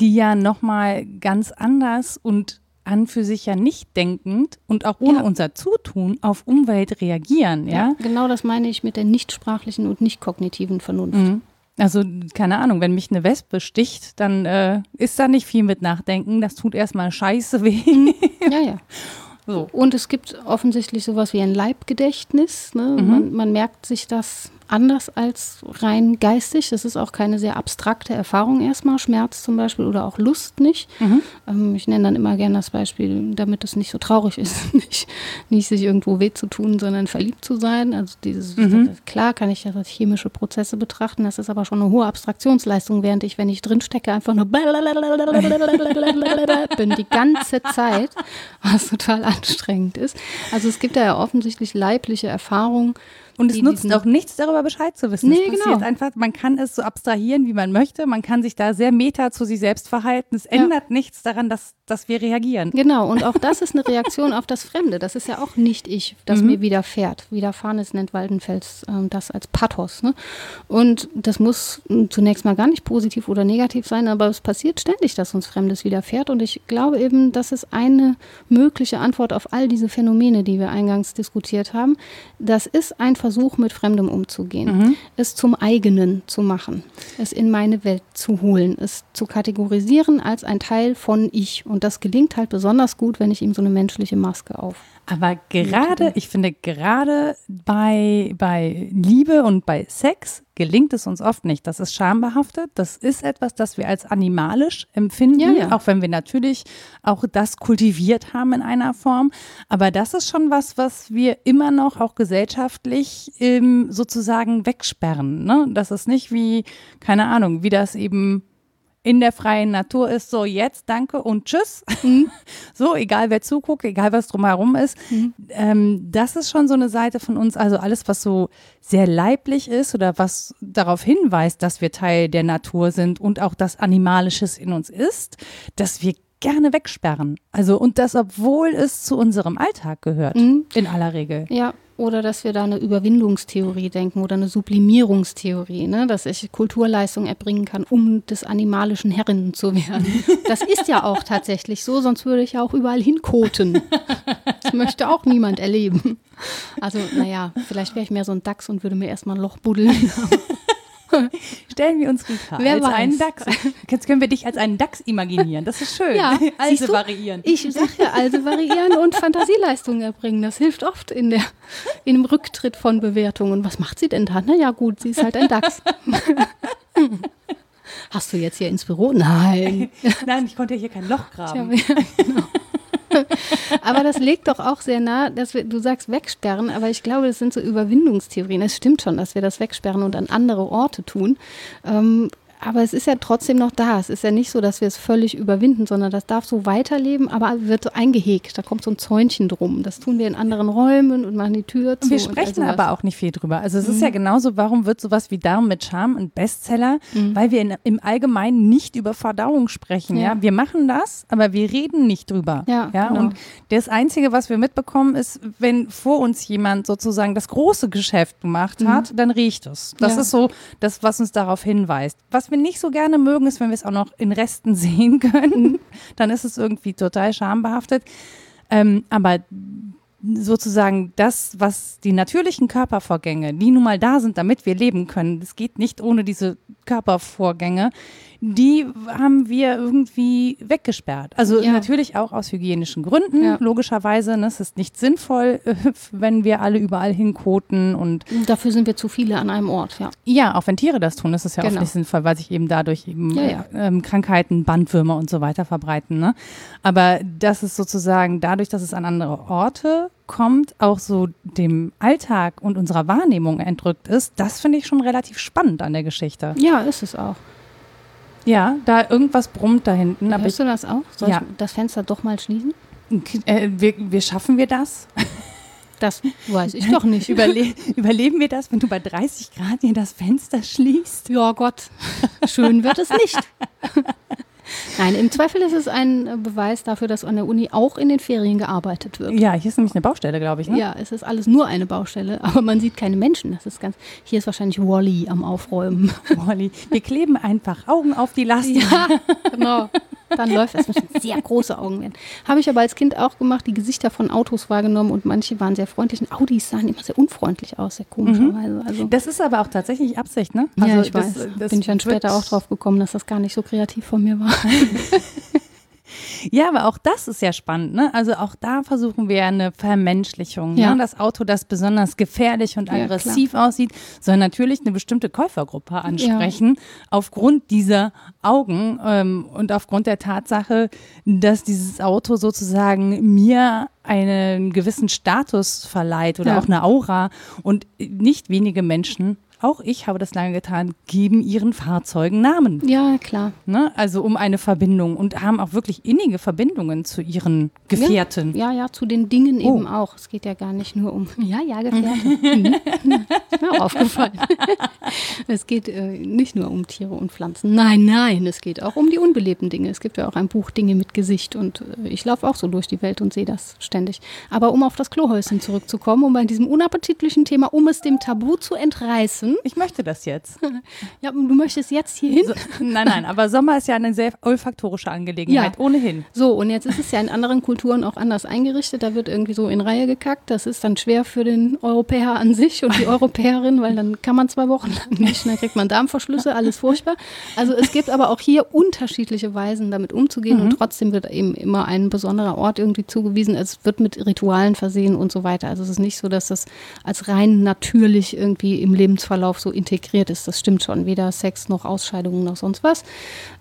die ja nochmal ganz anders und an für sich ja nicht denkend und auch ohne Ja. unser Zutun auf Umwelt reagieren, ja? Genau das meine ich mit der nichtsprachlichen und nicht kognitiven Vernunft. Mhm. Also, keine Ahnung, wenn mich eine Wespe sticht, dann äh, ist da nicht viel mit Nachdenken. Das tut erstmal scheiße weh. Ja, ja. So. Und es gibt offensichtlich sowas wie ein Leibgedächtnis. Ne? Mhm. Man, man merkt sich das anders als rein geistig. Das ist auch keine sehr abstrakte Erfahrung erstmal. Schmerz zum Beispiel oder auch Lust nicht. Mhm. Ähm, ich nenne dann immer gerne das Beispiel, damit es nicht so traurig ist, nicht, nicht sich irgendwo weh zu tun, sondern verliebt zu sein. Also dieses, Mhm. klar kann ich das als chemische Prozesse betrachten, das ist aber schon eine hohe Abstraktionsleistung, während ich, wenn ich drin stecke, einfach nur bin die ganze Zeit, was total anstrengend ist. Also es gibt da ja offensichtlich leibliche Erfahrungen. Und es nutzt auch nichts, darüber Bescheid zu wissen. Nee, es passiert genau. einfach, man kann es so abstrahieren, wie man möchte. Man kann sich da sehr meta zu sich selbst verhalten. Es ändert nichts daran, dass, dass wir reagieren. Genau, und auch das ist eine Reaktion auf das Fremde. Das ist ja auch nicht ich, das mir widerfährt. Widerfahren nennt Waldenfels ähm, das als Pathos. Ne? Und das muss m, zunächst mal gar nicht positiv oder negativ sein, aber es passiert ständig, dass uns Fremdes widerfährt. Und ich glaube eben, das ist eine mögliche Antwort auf all diese Phänomene, die wir eingangs diskutiert haben. Das ist ein Versuch, mit Fremdem umzugehen, es zum eigenen zu machen, es in meine Welt zu holen, es zu kategorisieren als ein Teil von ich. Und das gelingt halt besonders gut, wenn ich ihm so eine menschliche Maske auf. Aber gerade, ich finde, gerade bei, bei Liebe und bei Sex gelingt es uns oft nicht. Das ist schambehaftet. Das ist etwas, das wir als animalisch empfinden, Ja, ja. auch wenn wir natürlich auch das kultiviert haben in einer Form. Aber das ist schon was, was wir immer noch auch gesellschaftlich ähm, sozusagen wegsperren. Ne? Das ist nicht wie, keine Ahnung, wie das eben in der freien Natur ist, so jetzt, danke und tschüss. so, egal wer zuguckt, egal was drumherum ist. Ähm, das ist schon so eine Seite von uns, also alles, was so sehr leiblich ist oder was darauf hinweist, dass wir Teil der Natur sind und auch das Animalisches in uns ist, dass wir gerne wegsperren. Also, und das, obwohl es zu unserem Alltag gehört, in aller Regel. Ja, oder dass wir da eine Überwindungstheorie denken oder eine Sublimierungstheorie, ne? dass ich Kulturleistung erbringen kann, um des animalischen Herrinnen zu werden. Das ist ja auch tatsächlich so, sonst würde ich ja auch überall hinkoten. Das möchte auch niemand erleben. Also, naja, vielleicht wäre ich mehr so ein Dachs und würde mir erstmal ein Loch buddeln. Stellen wir uns Rita Wer als weiß. einen Dachs. Jetzt können wir dich als einen Dachs imaginieren. Das ist schön. Ja, also du? variieren. Ich sag ja, also variieren und Fantasieleistungen erbringen. Das hilft oft in der, dem Rücktritt von Bewertungen. Was macht sie denn da? Na ja, gut, sie ist halt ein Dachs. Hast du jetzt hier ins Büro? Nein. Nein, ich konnte hier kein Loch graben. Ja, genau. aber das legt doch auch sehr nah, dass wir, du sagst wegsperren, aber ich glaube, das sind so Überwindungstheorien. Es stimmt schon, dass wir das wegsperren und an andere Orte tun. Ähm, aber es ist ja trotzdem noch da. Es ist ja nicht so, dass wir es völlig überwinden, sondern das darf so weiterleben, aber wird so eingehegt. Da kommt so ein Zäunchen drum. Das tun wir in anderen Räumen und machen die Tür zu. Und wir sprechen und aber auch nicht viel drüber. Also es mhm. ist ja genauso, warum wird sowas wie Darm mit Charme ein Bestseller? Mhm. Weil wir in, im Allgemeinen nicht über Verdauung sprechen. Ja. ja. wir machen das, aber wir reden nicht drüber. Ja, ja? Genau. und das Einzige, was wir mitbekommen, ist, wenn vor uns jemand sozusagen das große Geschäft gemacht hat, mhm. dann riecht es. Das ja. ist so das, was uns darauf hinweist. Was wir nicht so gerne mögen, ist, wenn wir es auch noch in Resten sehen können. Dann ist es irgendwie total schambehaftet. Ähm, aber sozusagen das, was die natürlichen Körpervorgänge, die nun mal da sind, damit wir leben können, das geht nicht ohne diese Körpervorgänge, die haben wir irgendwie weggesperrt. Also ja. natürlich auch aus hygienischen Gründen, ja. logischerweise. Ne? Es ist nicht sinnvoll, wenn wir alle überall hinkoten und dafür sind wir zu viele an einem Ort, ja. Ja, auch wenn Tiere das tun, ist es ja genau. auch nicht sinnvoll, weil sich eben dadurch eben ja, ähm, Krankheiten, Bandwürmer und so weiter verbreiten. Ne? Aber das ist sozusagen dadurch, dass es an andere Orte kommt, auch so dem Alltag und unserer Wahrnehmung entrückt ist, das finde ich schon relativ spannend an der Geschichte. Ja, ist es auch. Ja, da irgendwas brummt da hinten. Hörst ich, du das auch? Soll ja. ich das Fenster doch mal schließen? Äh, wir, wir schaffen wir das? Das weiß ich doch nicht. Überle überleben wir das, wenn du bei 30 Grad hier das Fenster schließt? Ja Gott, schön wird es nicht. Nein, im Zweifel ist es ein äh, Beweis dafür, dass an der Uni auch in den Ferien gearbeitet wird. Ja, hier ist nämlich eine Baustelle, glaube ich. Ne? Ja, es ist alles nur eine Baustelle, aber man sieht keine Menschen. Das ist ganz. Hier ist wahrscheinlich Wally am Aufräumen. Wally. Wir kleben einfach Augen auf die Last. Ja, genau. Dann läuft es. müssen sehr große Augen werden. Habe ich aber als Kind auch gemacht, die Gesichter von Autos wahrgenommen und manche waren sehr freundlich. Und Audis sahen immer sehr unfreundlich aus, sehr komischerweise. Mhm. Also das ist aber auch tatsächlich Absicht, ne? Also ja, ich das, weiß. Das bin ich dann später auch drauf gekommen, dass das gar nicht so kreativ von mir war. Ja, aber auch das ist ja spannend. Ne? Also auch da versuchen wir eine Vermenschlichung. Ne? Ja. Ne? Das Auto, das besonders gefährlich und aggressiv ja, aussieht, soll natürlich eine bestimmte Käufergruppe ansprechen, ja. aufgrund dieser Augen ähm, und aufgrund der Tatsache, dass dieses Auto sozusagen mir einen gewissen Status verleiht oder auch eine Aura und nicht wenige Menschen auch ich habe das lange getan, geben ihren Fahrzeugen Namen. Ja, klar. Ne? Also um eine Verbindung und haben auch wirklich innige Verbindungen zu ihren Gefährten. Ja, ja, ja zu den Dingen oh. eben auch. Es geht ja gar nicht nur um, ja, ja, Gefährten. Mhm. ist mir auch aufgefallen. es geht äh, nicht nur um Tiere und Pflanzen. Nein, nein, es geht auch um die unbelebten Dinge. Es gibt ja auch ein Buch Dinge mit Gesicht und äh, ich laufe auch so durch die Welt und sehe das ständig. Aber um auf das Klohäuschen zurückzukommen, um bei diesem unappetitlichen Thema, um es dem Tabu zu entreißen, lassen. Ich möchte das jetzt. ja, du möchtest jetzt hier hin? So, nein, nein, aber Sommer ist ja eine sehr olfaktorische Angelegenheit, ja. ohnehin. So, und jetzt ist es ja in anderen Kulturen auch anders eingerichtet. Da wird irgendwie so in Reihe gekackt. Das ist dann schwer für den Europäer an sich und die Europäerin, weil dann kann man zwei Wochen lang nicht, dann kriegt man Darmverschlüsse, alles furchtbar. Also es gibt aber auch hier unterschiedliche Weisen, damit umzugehen mhm. und trotzdem wird eben immer ein besonderer Ort irgendwie zugewiesen. Es wird mit Ritualen versehen und so weiter. Also es ist nicht so, dass das als rein natürlich irgendwie im Lebensverlauf Lebensverlauf so integriert ist. Das stimmt schon. Weder Sex noch Ausscheidungen noch sonst was.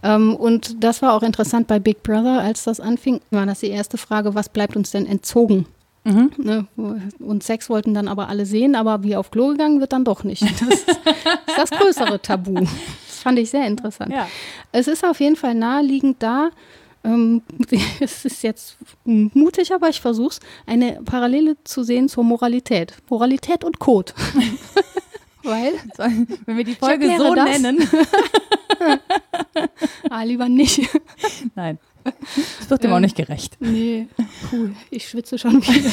Ähm, und das war auch interessant bei Big Brother, als das anfing, war das die erste Frage, was bleibt uns denn entzogen? Mhm. Ne? Und Sex wollten dann aber alle sehen, aber wie auf Klo gegangen wird dann doch nicht. Das ist das größere Tabu. Das fand ich sehr interessant. Ja. Es ist auf jeden Fall naheliegend da, ähm, es ist jetzt mutig, aber ich versuche es, eine Parallele zu sehen zur Moralität. Moralität und Code. Weil, wenn wir die Folge so das. nennen. ah, lieber nicht. Nein. Das wird dem ähm, auch nicht gerecht. Nee, cool. Ich schwitze schon wieder.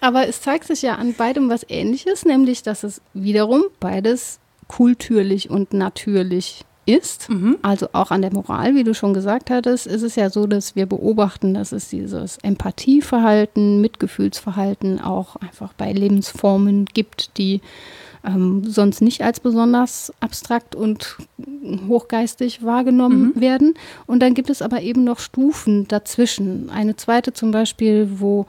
Aber es zeigt sich ja an beidem was Ähnliches, nämlich, dass es wiederum beides kulturlich und natürlich ist, mhm. also auch an der Moral, wie du schon gesagt hattest, ist es ja so, dass wir beobachten, dass es dieses Empathieverhalten, Mitgefühlsverhalten auch einfach bei Lebensformen gibt, die ähm, sonst nicht als besonders abstrakt und hochgeistig wahrgenommen mhm. werden. Und dann gibt es aber eben noch Stufen dazwischen. Eine zweite zum Beispiel, wo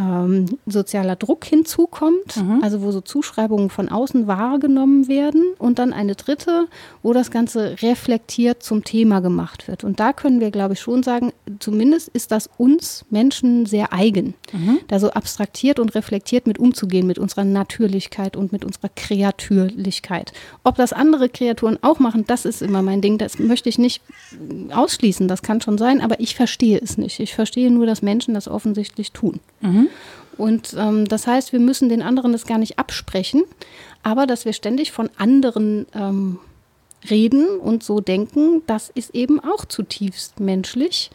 ähm, sozialer Druck hinzukommt, mhm. also wo so Zuschreibungen von außen wahrgenommen werden und dann eine dritte, wo das Ganze reflektiert zum Thema gemacht wird. Und da können wir, glaube ich, schon sagen, zumindest ist das uns Menschen sehr eigen, mhm. da so abstraktiert und reflektiert mit umzugehen, mit unserer Natürlichkeit und mit unserer Kreatürlichkeit. Ob das andere Kreaturen auch machen, das ist immer mein Ding, das möchte ich nicht ausschließen, das kann schon sein, aber ich verstehe es nicht. Ich verstehe nur, dass Menschen das offensichtlich tun. Mhm. Und ähm, das heißt, wir müssen den anderen das gar nicht absprechen, aber dass wir ständig von anderen ähm, reden und so denken, das ist eben auch zutiefst menschlich,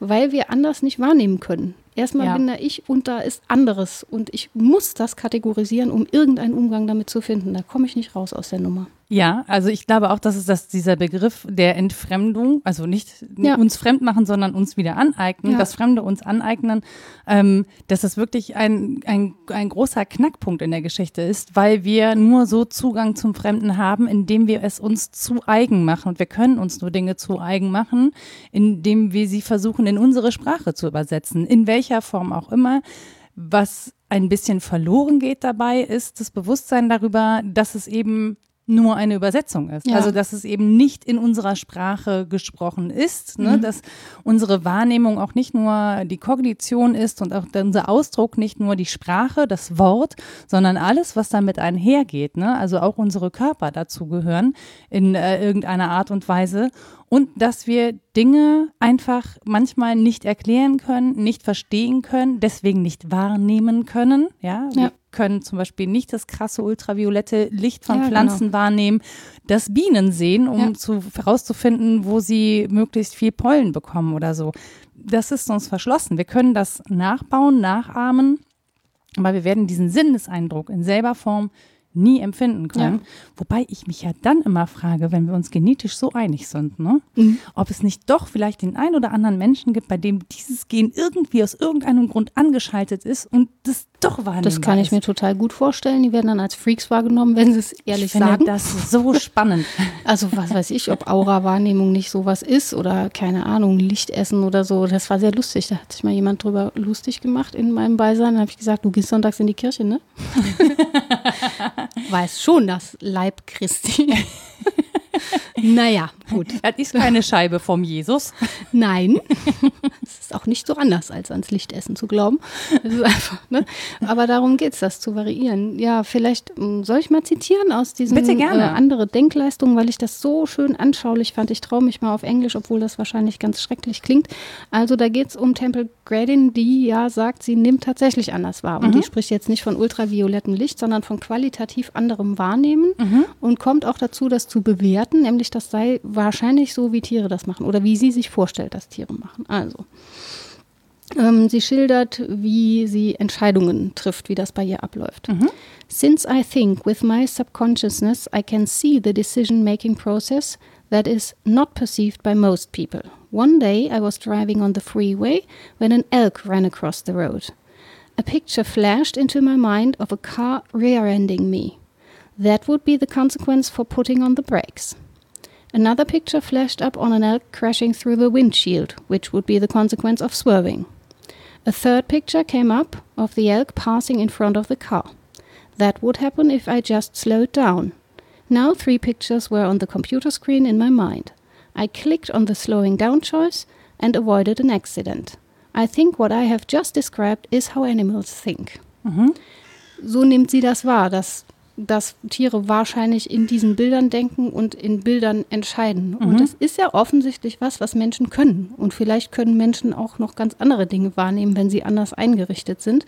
weil wir anders nicht wahrnehmen können. Erstmal ja. bin da ich und da ist anderes und ich muss das kategorisieren, um irgendeinen Umgang damit zu finden. Da komme ich nicht raus aus der Nummer. Ja, also ich glaube auch, dass es das, dieser Begriff der Entfremdung, also nicht ja. uns fremd machen, sondern uns wieder aneignen, ja. das Fremde uns aneignen, ähm, dass das wirklich ein, ein, ein großer Knackpunkt in der Geschichte ist, weil wir nur so Zugang zum Fremden haben, indem wir es uns zu eigen machen. Und wir können uns nur Dinge zu eigen machen, indem wir sie versuchen, in unsere Sprache zu übersetzen, in welcher Form auch immer. Was ein bisschen verloren geht dabei, ist das Bewusstsein darüber, dass es eben nur eine Übersetzung ist. Ja. Also dass es eben nicht in unserer Sprache gesprochen ist, ne? Mhm. dass unsere Wahrnehmung auch nicht nur die Kognition ist und auch unser Ausdruck nicht nur die Sprache, das Wort, sondern alles, was damit einhergeht. Ne? Also auch unsere Körper dazu gehören in äh, irgendeiner Art und Weise und dass wir Dinge einfach manchmal nicht erklären können, nicht verstehen können, deswegen nicht wahrnehmen können. Ja, ja. Können zum Beispiel nicht das krasse ultraviolette Licht von ja, Pflanzen genau. wahrnehmen, das Bienen sehen, um ja. zu, herauszufinden, wo sie möglichst viel Pollen bekommen oder so. Das ist uns verschlossen. Wir können das nachbauen, nachahmen, aber wir werden diesen Sinneseindruck in selber Form nie empfinden können. Ja. Wobei ich mich ja dann immer frage, wenn wir uns genetisch so einig sind, ne? Mhm. ob es nicht doch vielleicht den einen oder anderen Menschen gibt, bei dem dieses Gen irgendwie aus irgendeinem Grund angeschaltet ist und das doch wahrnehmbar Das kann ich ist. mir total gut vorstellen. Die werden dann als Freaks wahrgenommen, wenn sie es ehrlich ich finde sagen. Das so spannend. Also was weiß ich, ob Aura-Wahrnehmung nicht sowas ist oder keine Ahnung, Lichtessen oder so. Das war sehr lustig. Da hat sich mal jemand drüber lustig gemacht in meinem Beisein. Da habe ich gesagt, du gehst sonntags in die Kirche, ne? weiß schon das Leib Christi. naja, gut. Das ist keine Scheibe vom Jesus. Nein. Ist auch nicht so anders, als ans Lichtessen zu glauben. Einfach, ne? Aber darum geht es, das zu variieren. Ja, vielleicht hm, soll ich mal zitieren aus diesem Bitte gerne. Äh, andere Denkleistung, weil ich das so schön anschaulich fand. Ich traue mich mal auf Englisch, obwohl das wahrscheinlich ganz schrecklich klingt. Also da geht es um Temple Grandin, die ja sagt, sie nimmt tatsächlich anders wahr. Und mhm. die spricht jetzt nicht von ultraviolettem Licht, sondern von qualitativ anderem Wahrnehmen mhm. und kommt auch dazu, das zu bewerten, nämlich das sei wahrscheinlich so, wie Tiere das machen oder wie sie sich vorstellt, dass Tiere machen. Also. Ähm, sie schildert, wie sie Entscheidungen trifft, wie das bei ihr abläuft. Mhm. Since I think with my subconsciousness I can see the decision-making process that is not perceived by most people. One day I was driving on the freeway when an elk ran across the road. A picture flashed into my mind of a car rear-ending me. That would be the consequence for putting on the brakes. Another picture flashed up on an elk crashing through the windshield, which would be the consequence of swerving. A third picture came up of the elk passing in front of the car. That would happen if I just slowed down. Now three pictures were on the computer screen in my mind. I clicked on the slowing down choice and avoided an accident. I think what I have just described is how animals think. Mhm. So nimmt sie das wahr, dass dass Tiere wahrscheinlich in diesen Bildern denken und in Bildern entscheiden. Mhm. Und das ist ja offensichtlich was, was Menschen können. Und vielleicht können Menschen auch noch ganz andere Dinge wahrnehmen, wenn sie anders eingerichtet sind.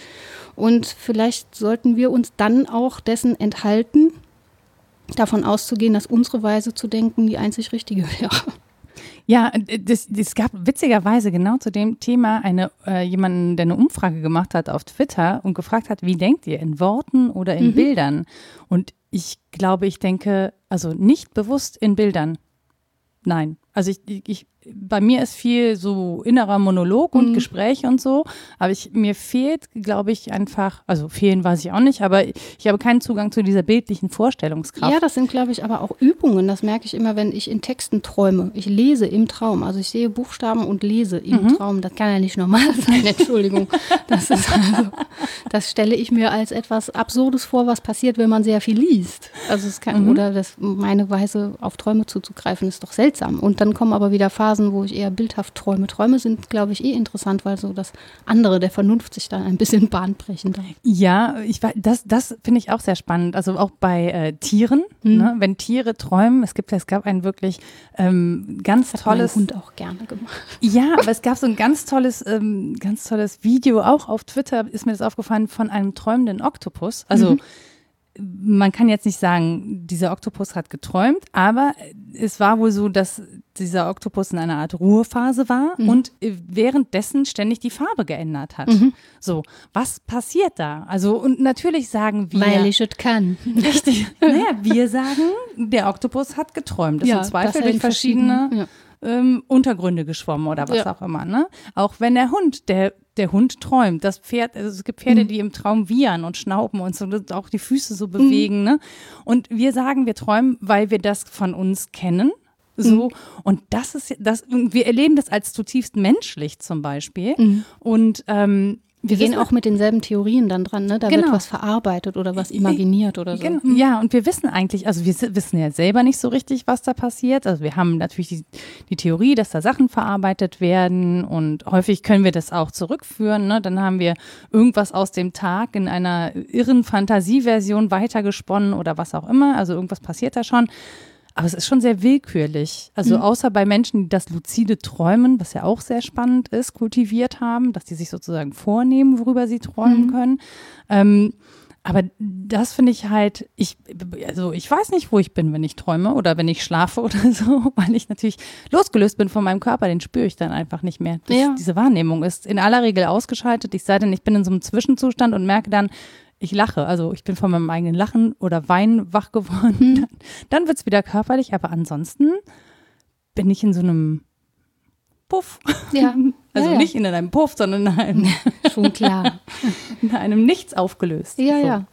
Und vielleicht sollten wir uns dann auch dessen enthalten, davon auszugehen, dass unsere Weise zu denken die einzig richtige wäre. Ja, es gab witzigerweise genau zu dem Thema eine, äh, jemanden, der eine Umfrage gemacht hat auf Twitter und gefragt hat, wie denkt ihr, in Worten oder in mhm. Bildern? Und ich glaube, ich denke, also nicht bewusst in Bildern. Nein. Also ich, ich, bei mir ist viel so innerer Monolog und Mhm. Gespräche und so, aber ich, mir fehlt, glaube ich, einfach, also fehlen weiß ich auch nicht, aber ich habe keinen Zugang zu dieser bildlichen Vorstellungskraft. Ja, das sind, glaube ich, aber auch Übungen. Das merke ich immer, wenn ich in Texten träume. Ich lese im Traum. Also ich sehe Buchstaben und lese im Mhm. Traum. Das kann ja nicht normal sein. Entschuldigung. Das, ist also, das stelle ich mir als etwas Absurdes vor, was passiert, wenn man sehr viel liest. Also es kann, Mhm. oder das, meine Weise auf Träume zuzugreifen, ist doch seltsam. Und dann kommen aber wieder Phasen, wo ich eher bildhaft träume. Träume sind, glaube ich, eh interessant, weil so das andere der Vernunft sich dann ein bisschen bahnbrechen darf. Ja, ich das, das finde ich auch sehr spannend. Also auch bei äh, Tieren, Mhm. ne? wenn Tiere träumen, es gibt, es gab ein wirklich ähm, ganz Hat tolles, mein Hund auch gerne gemacht. ja, aber es gab so ein ganz tolles, ähm, ganz tolles Video auch auf Twitter ist mir das aufgefallen von einem träumenden Oktopus. Also man kann jetzt nicht sagen, dieser Oktopus hat geträumt, aber es war wohl so, dass dieser Oktopus in einer Art Ruhephase war und äh, währenddessen ständig die Farbe geändert hat. So, was passiert da? Also, und natürlich sagen wir. Weil ich es kann. Richtig. naja, wir sagen, der Oktopus hat geträumt. Das Ja, sind Zweifel durch in verschiedene verschiedenen- ähm, Untergründe geschwommen oder was Ja. auch immer. Ne? Auch wenn der Hund, der, der Hund träumt, das Pferd, also es gibt Pferde, die im Traum wiehern und schnauben und so auch die Füße so bewegen. Ne? Und wir sagen, wir träumen, weil wir das von uns kennen. So, und das ist, das, wir erleben das als zutiefst menschlich zum Beispiel. Und ähm, Wir gehen auch mit denselben Theorien dann dran, ne? Da Genau. wird was verarbeitet oder was imaginiert oder so. Gen- Ja, und wir wissen eigentlich, also wir wissen ja selber nicht so richtig, was da passiert. Also wir haben natürlich die, die Theorie, dass da Sachen verarbeitet werden und häufig können wir das auch zurückführen. Ne? Dann haben wir irgendwas aus dem Tag in einer irren Fantasieversion weitergesponnen oder was auch immer. Also irgendwas passiert da schon. Aber es ist schon sehr willkürlich. Also außer bei Menschen, die das luzide Träumen, was ja auch sehr spannend ist, kultiviert haben, dass die sich sozusagen vornehmen, worüber sie träumen können. Ähm, aber das finde ich halt, ich, also ich weiß nicht, wo ich bin, wenn ich träume oder wenn ich schlafe oder so, weil ich natürlich losgelöst bin von meinem Körper, den spüre ich dann einfach nicht mehr. Das, Ja. Diese Wahrnehmung ist in aller Regel ausgeschaltet, ich sei denn, ich bin in so einem Zwischenzustand und merke dann, ich lache, also ich bin von meinem eigenen Lachen oder Weinen wach geworden, dann, dann wird es wieder körperlich, aber ansonsten bin ich in so einem Puff. Ja, Also ja, ja. nicht in einem Puff, sondern in einem, schon klar. in einem Nichts aufgelöst. Ja, so. ja.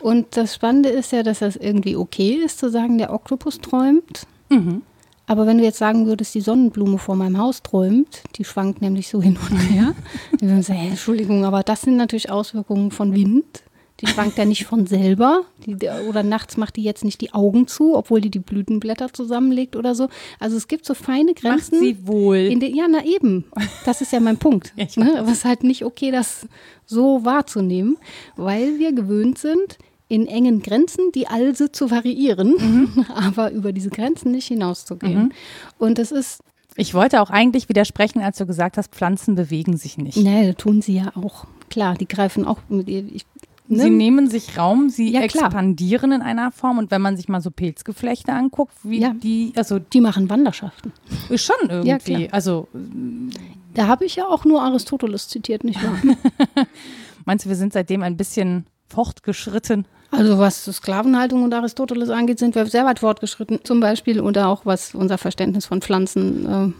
Und das Spannende ist ja, dass das irgendwie okay ist, zu sagen, der Oktopus träumt. Mhm. Aber wenn du jetzt sagen würdest, die Sonnenblume vor meinem Haus träumt, die schwankt nämlich so hin und her, dann würden sagen, Entschuldigung, aber das sind natürlich Auswirkungen von Wind. Die schwankt ja nicht von selber. Die, oder nachts macht die jetzt nicht die Augen zu, obwohl die die Blütenblätter zusammenlegt oder so. Also es gibt so feine Macht Grenzen. sie wohl. In der, ja, na eben. Das ist ja mein Punkt. Ja, ne? Aber es ist halt nicht okay, das so wahrzunehmen, weil wir gewöhnt sind, in engen Grenzen die Also zu variieren, Mhm. aber über diese Grenzen nicht hinauszugehen. Und das ist, Ich wollte auch eigentlich widersprechen, als du gesagt hast, Pflanzen bewegen sich nicht. ne, tun sie ja auch. Klar, die greifen auch mit ihr. Ich, ne? Sie nehmen sich Raum, sie Ja, expandieren in einer Form und wenn man sich mal so Pilzgeflechte anguckt, wie Ja. die, also die machen Wanderschaften. schon Ja, irgendwie, klar. also Da habe ich ja auch nur Aristoteles zitiert, nicht wahr? meinst du, wir sind seitdem ein bisschen fortgeschritten? Also was Sklavenhaltung und Aristoteles angeht, sind wir sehr weit fortgeschritten. Zum Beispiel oder auch was unser Verständnis von Pflanzen, äh, äh,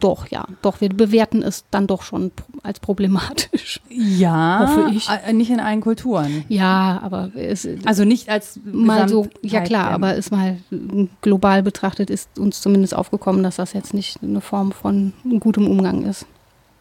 doch, ja, doch, wir bewerten es dann doch schon als problematisch. Ja, Hoffe ich. äh, nicht in allen Kulturen. Ja, aber es, Also nicht als mal so, ja klar, der- aber ist mal global betrachtet, ist uns zumindest aufgekommen, dass das jetzt nicht eine Form von gutem Umgang ist.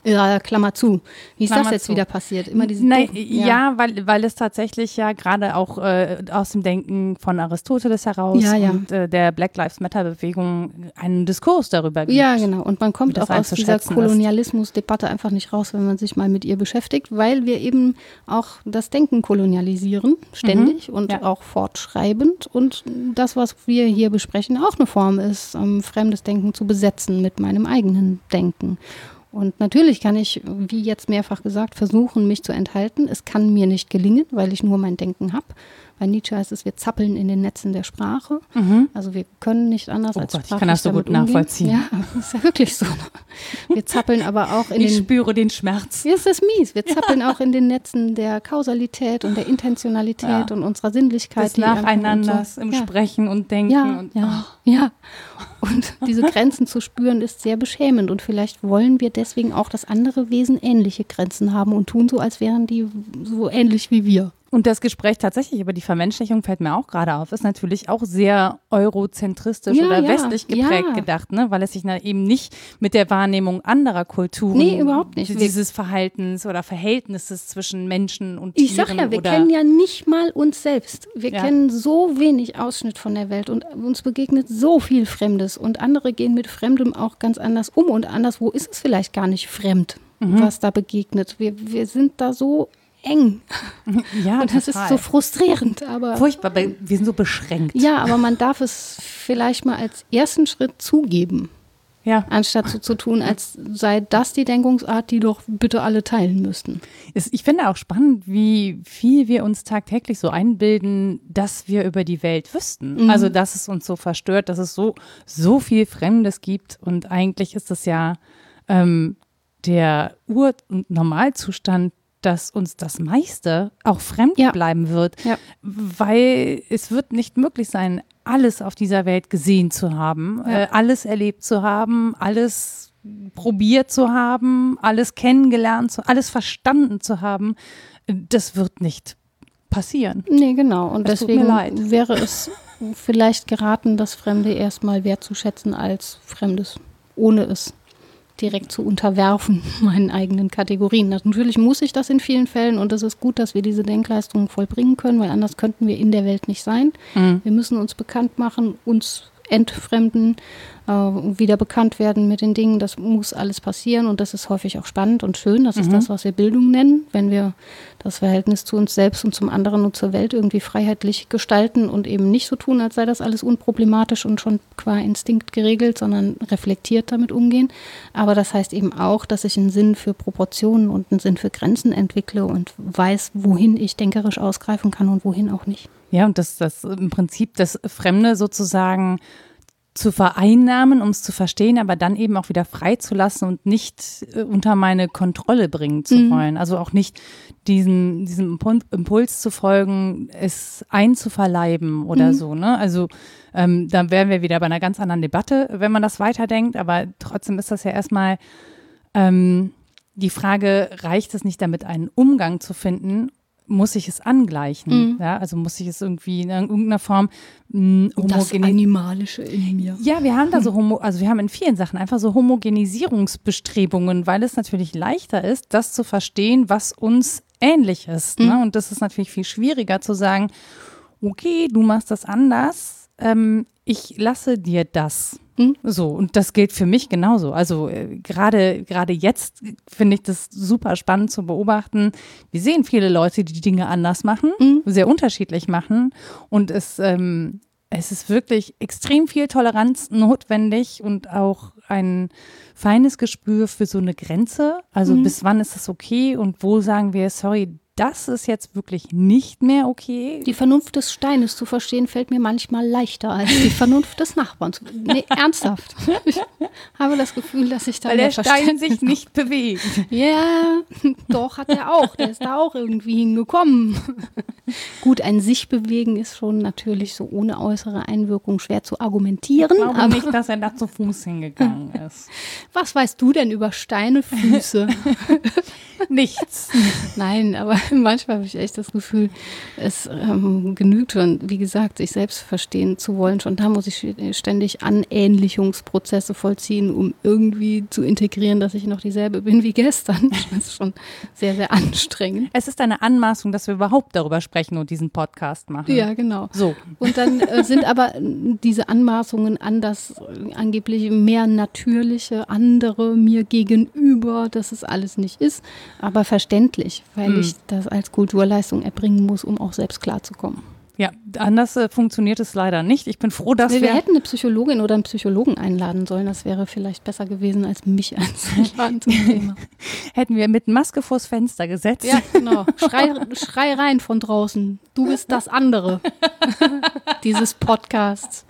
Ja, Klammer zu. Wie ist Klammer das jetzt zu. wieder passiert? Immer diese Nein, doofen- ja, weil, weil es tatsächlich ja gerade auch äh, aus dem Denken von Aristoteles heraus Ja, ja. und äh, der Black Lives Matter Bewegung einen Diskurs darüber gibt. Ja, genau. Und man kommt auch aus dieser. Kolonialismusdebatte einfach nicht raus, wenn man sich mal mit ihr beschäftigt, weil wir eben auch das Denken kolonialisieren, ständig und ja. auch fortschreibend. Und das, was wir hier besprechen, auch eine Form ist, ähm, fremdes Denken zu besetzen mit meinem eigenen Denken. Und natürlich kann ich, wie jetzt mehrfach gesagt, versuchen, mich zu enthalten. Es kann mir nicht gelingen, weil ich nur mein Denken habe, Bei Nietzsche heißt es, wir zappeln in den Netzen der Sprache. Also wir können nicht anders Oh als Gott, ich kann das so gut umgehen. nachvollziehen. Ja, das ist ja wirklich so. Wir zappeln aber auch in Ich den spüre den Schmerz. Hier ist das mies. Wir zappeln auch in den Netzen der Kausalität und der Intentionalität Ja. und unserer Sinnlichkeit. Des Nacheinanders und im ja. Sprechen und Denken. Ja, und, ja, ja. Und diese Grenzen zu spüren ist sehr beschämend. Und vielleicht wollen wir deswegen auch, dass andere Wesen ähnliche Grenzen haben und tun so, als wären die so ähnlich wie wir. Und das Gespräch tatsächlich über die Vermenschlichung fällt mir auch gerade auf, ist natürlich auch sehr eurozentristisch Ja, oder ja, westlich geprägt ja. gedacht, ne? weil es sich eben nicht mit der Wahrnehmung anderer Kulturen, Nee, überhaupt nicht. dieses Verhaltens oder Verhältnisses zwischen Menschen und Tieren Ich sag ja, wir kennen ja nicht mal uns selbst. Wir kennen so wenig Ausschnitt von der Welt und uns begegnet so viel Fremdes und andere gehen mit Fremdem auch ganz anders um und anderswo ist es vielleicht gar nicht fremd, Mhm. was da begegnet. Wir, wir sind da so eng ja, und das ist total. so frustrierend, aber furchtbar, wir sind so beschränkt. ja, aber man darf es vielleicht mal als ersten Schritt zugeben, Ja. anstatt so zu tun, als sei das die Denkungsart, die doch bitte alle teilen müssten. Ich finde auch spannend, wie viel wir uns tagtäglich so einbilden, dass wir über die Welt wüssten. Mhm. Also, dass es uns so verstört, dass es so, so viel Fremdes gibt. Und eigentlich ist es ja ähm, der Ur- und Normalzustand, dass uns das meiste auch fremd Ja. bleiben wird. Ja. Weil es wird nicht möglich sein, alles auf dieser Welt gesehen zu haben, Ja. äh, alles erlebt zu haben, alles probiert zu haben, alles kennengelernt zu, alles verstanden zu haben. Das wird nicht passieren. Nee, genau. Und mir deswegen wäre es vielleicht geraten, das Fremde erstmal wertzuschätzen als Fremdes, ohne es direkt zu unterwerfen, meinen eigenen Kategorien. Natürlich muss ich das in vielen Fällen und es ist gut, dass wir diese Denkleistungen vollbringen können, weil anders könnten wir in der Welt nicht sein. Wir müssen uns bekannt machen, uns entfremden, äh, wieder bekannt werden mit den Dingen. Das muss alles passieren und das ist häufig auch spannend und schön. Das ist das, was wir Bildung nennen, wenn wir das Verhältnis zu uns selbst und zum anderen und zur Welt irgendwie freiheitlich gestalten und eben nicht so tun, als sei das alles unproblematisch und schon qua Instinkt geregelt, sondern reflektiert damit umgehen. Aber das heißt eben auch, dass ich einen Sinn für Proportionen und einen Sinn für Grenzen entwickle und weiß, wohin ich denkerisch ausgreifen kann und wohin auch nicht. Ja, und das, das im Prinzip das Fremde sozusagen zu vereinnahmen, um es zu verstehen, aber dann eben auch wieder freizulassen und nicht äh, unter meine Kontrolle bringen zu Mhm. wollen. Also auch nicht diesen, diesem Impul- Impuls zu folgen, es einzuverleiben oder Mhm. so. Ne? Also ähm, dann wären wir wieder bei einer ganz anderen Debatte, wenn man das weiterdenkt. Aber trotzdem ist das ja erstmal ähm, die Frage, reicht es nicht damit, einen Umgang zu finden? Muss ich es angleichen? Mhm. Ja, also muss ich es irgendwie in irgendeiner Form mh, Das homogeni- Animalische in mir. ja, wir haben da so homo, also wir haben in vielen Sachen einfach so Homogenisierungsbestrebungen, weil es natürlich leichter ist, das zu verstehen, was uns ähnlich ist. Ne? Und das ist natürlich viel schwieriger zu sagen, okay, du machst das anders, ähm, ich lasse dir das. Mhm. So, und das gilt für mich genauso. Also äh, gerade gerade jetzt finde ich das super spannend zu beobachten. Wir sehen viele Leute, die Dinge anders machen, Mhm. sehr unterschiedlich machen. Und es, ähm, es ist wirklich extrem viel Toleranz notwendig und auch ein feines Gespür für so eine Grenze. Also Mhm. bis wann ist es okay und wo sagen wir, sorry, das ist jetzt wirklich nicht mehr okay. Die Vernunft des Steines zu verstehen, fällt mir manchmal leichter als die Vernunft des Nachbarn. zu- Nee, ernsthaft. Ich habe das Gefühl, dass ich da weil der Stein sich nicht bewegt. Ja, doch, hat er auch. Der ist da auch irgendwie hingekommen. Gut, ein sich bewegen ist schon natürlich so ohne äußere Einwirkung schwer zu argumentieren. Ich glaube aber nicht, dass er da zu Fuß hingegangen ist. was weißt du denn über Steine, Füße? Nichts. Nein, aber manchmal habe ich echt das Gefühl, es ähm, genügt schon, wie gesagt, sich selbst verstehen zu wollen. Schon da muss ich ständig Anähnlichungsprozesse vollziehen, um irgendwie zu integrieren, dass ich noch dieselbe bin wie gestern. Das ist schon sehr, sehr anstrengend. Es ist eine Anmaßung, dass wir überhaupt darüber sprechen und diesen Podcast machen. Ja, genau. So. Und dann äh, sind aber äh, diese Anmaßungen an das äh, angeblich mehr natürliche, andere mir gegenüber, dass es alles nicht ist, aber verständlich, weil Hm. ich das als Kulturleistung erbringen muss, um auch selbst klarzukommen. Ja, anders äh, funktioniert es leider nicht. Ich bin froh, dass Nee, wir. wir hätten eine Psychologin oder einen Psychologen einladen sollen. Das wäre vielleicht besser gewesen, als mich einzuladen zum Thema. hätten wir mit Maske vors Fenster gesetzt. Ja, genau. Schrei, schrei rein von draußen. Du bist das andere dieses Podcasts.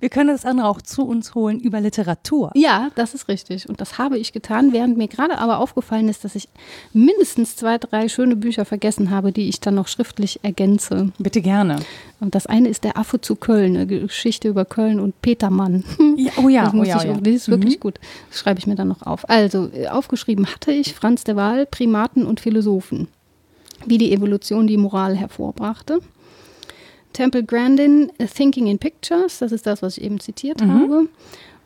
Wir können das andere auch zu uns holen über Literatur. Ja, das ist richtig. Und das habe ich getan, während mir gerade aber aufgefallen ist, dass ich mindestens zwei, drei schöne Bücher vergessen habe, die ich dann noch schriftlich ergänze. Bitte gerne. Und das eine ist Der Affe zu Köln, eine Geschichte über Köln und Petermann. Ja, oh ja, das oh ja, ich, ja. Das ist wirklich gut. Das schreibe ich mir dann noch auf. Also, äh, aufgeschrieben hatte ich Franz de Waal, Primaten und Philosophen. Wie die Evolution die Moral hervorbrachte. Temple Grandin, A Thinking in Pictures, das ist das, was ich eben zitiert Mhm. habe.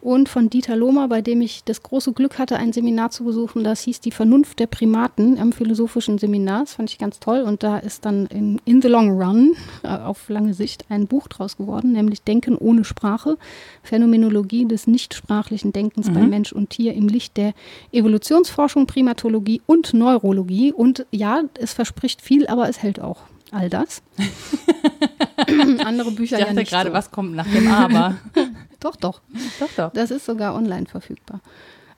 Und von Dieter Lohmer, bei dem ich das große Glück hatte, ein Seminar zu besuchen, das hieß Die Vernunft der Primaten am philosophischen Seminar. Das fand ich ganz toll. Und da ist dann in, in the long run, äh, auf lange Sicht, ein Buch draus geworden, nämlich Denken ohne Sprache, Phänomenologie des nichtsprachlichen Denkens bei Mensch und Tier im Licht der Evolutionsforschung, Primatologie und Neurologie. Und ja, es verspricht viel, aber es hält auch all das. Andere Bücher Ich ja dachte nicht gerade, so. was kommt nach dem Aber. Doch, doch. doch, doch. Das ist sogar online verfügbar.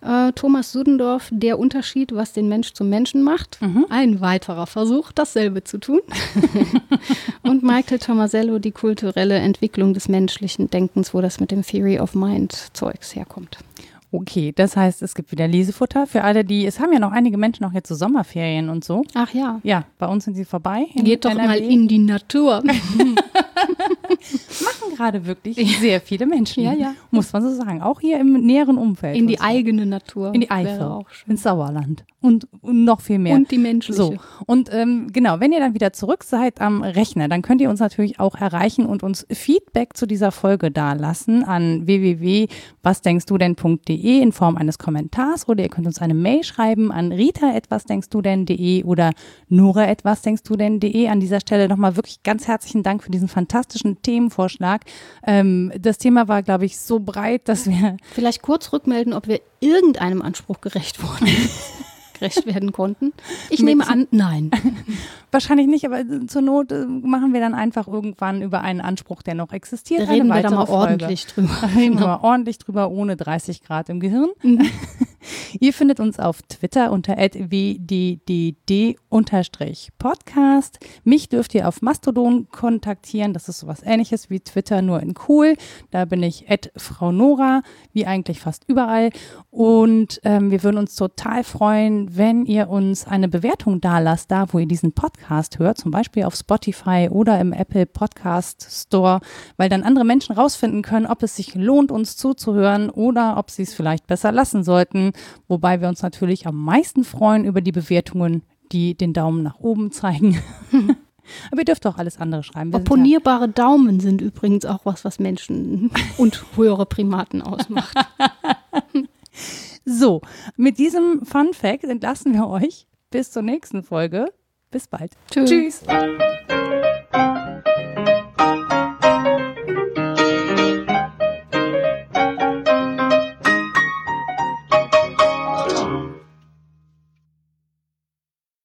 Äh, Thomas Sudendorf, Der Unterschied, was den Mensch zum Menschen macht. Ein weiterer Versuch, dasselbe zu tun. Und Michael Tomasello, Die kulturelle Entwicklung des menschlichen Denkens, wo das mit dem Theory of Mind Zeugs herkommt. Okay, das heißt, es gibt wieder Lesefutter für alle, die, es haben ja noch einige Menschen auch jetzt so Sommerferien und so. Ach ja. Ja, bei uns sind sie vorbei. Geht doch NRW. mal in die Natur. Machen gerade wirklich sehr viele Menschen. Ja, ja. Muss man so sagen. Auch hier im näheren Umfeld. In die so. eigene Natur. In die Eifel, auch schön. ins Sauerland und, und noch viel mehr. Und die menschliche. So, und ähm, genau, wenn ihr dann wieder zurück seid am Rechner, dann könnt ihr uns natürlich auch erreichen und uns Feedback zu dieser Folge dalassen an www.wasdenkstudenn.de in Form eines Kommentars oder ihr könnt uns eine Mail schreiben an rita.wasdenkstudenn.de oder nora.wasdenkstudenn.de. An dieser Stelle nochmal wirklich ganz herzlichen Dank für diesen fantastischen Themenvorschlag. Ähm, das Thema war, glaube ich, so breit, dass wir Vielleicht kurz rückmelden, ob wir irgendeinem Anspruch gerecht wurden. gerecht werden konnten. Ich nehme an, nein. Wahrscheinlich nicht, aber zur Not äh, machen wir dann einfach irgendwann über einen Anspruch, der noch existiert. Da reden wir da mal Folge. ordentlich drüber. Da reden wir mal ordentlich drüber, ohne 30 Grad im Gehirn. Mhm. Ihr findet uns auf Twitter unter wddd-podcast. Mich dürft ihr auf Mastodon kontaktieren. Das ist sowas ähnliches wie Twitter, nur in cool. Da bin ich Frau Nora, wie eigentlich fast überall. Und ähm, wir würden uns total freuen, wenn ihr uns eine Bewertung da lasst, da wo ihr diesen Podcast hört, zum Beispiel auf Spotify oder im Apple Podcast Store, weil dann andere Menschen rausfinden können, ob es sich lohnt, uns zuzuhören oder ob sie es vielleicht besser lassen sollten. Wobei wir uns natürlich am meisten freuen über die Bewertungen, die den Daumen nach oben zeigen. Aber ihr dürft auch alles andere schreiben. Wir sind ja- Opponierbare Daumen sind übrigens auch was, was Menschen und höhere Primaten ausmacht. So, mit diesem Fun Fact entlassen wir euch bis zur nächsten Folge. Bis bald. Tschüss. Tschüss.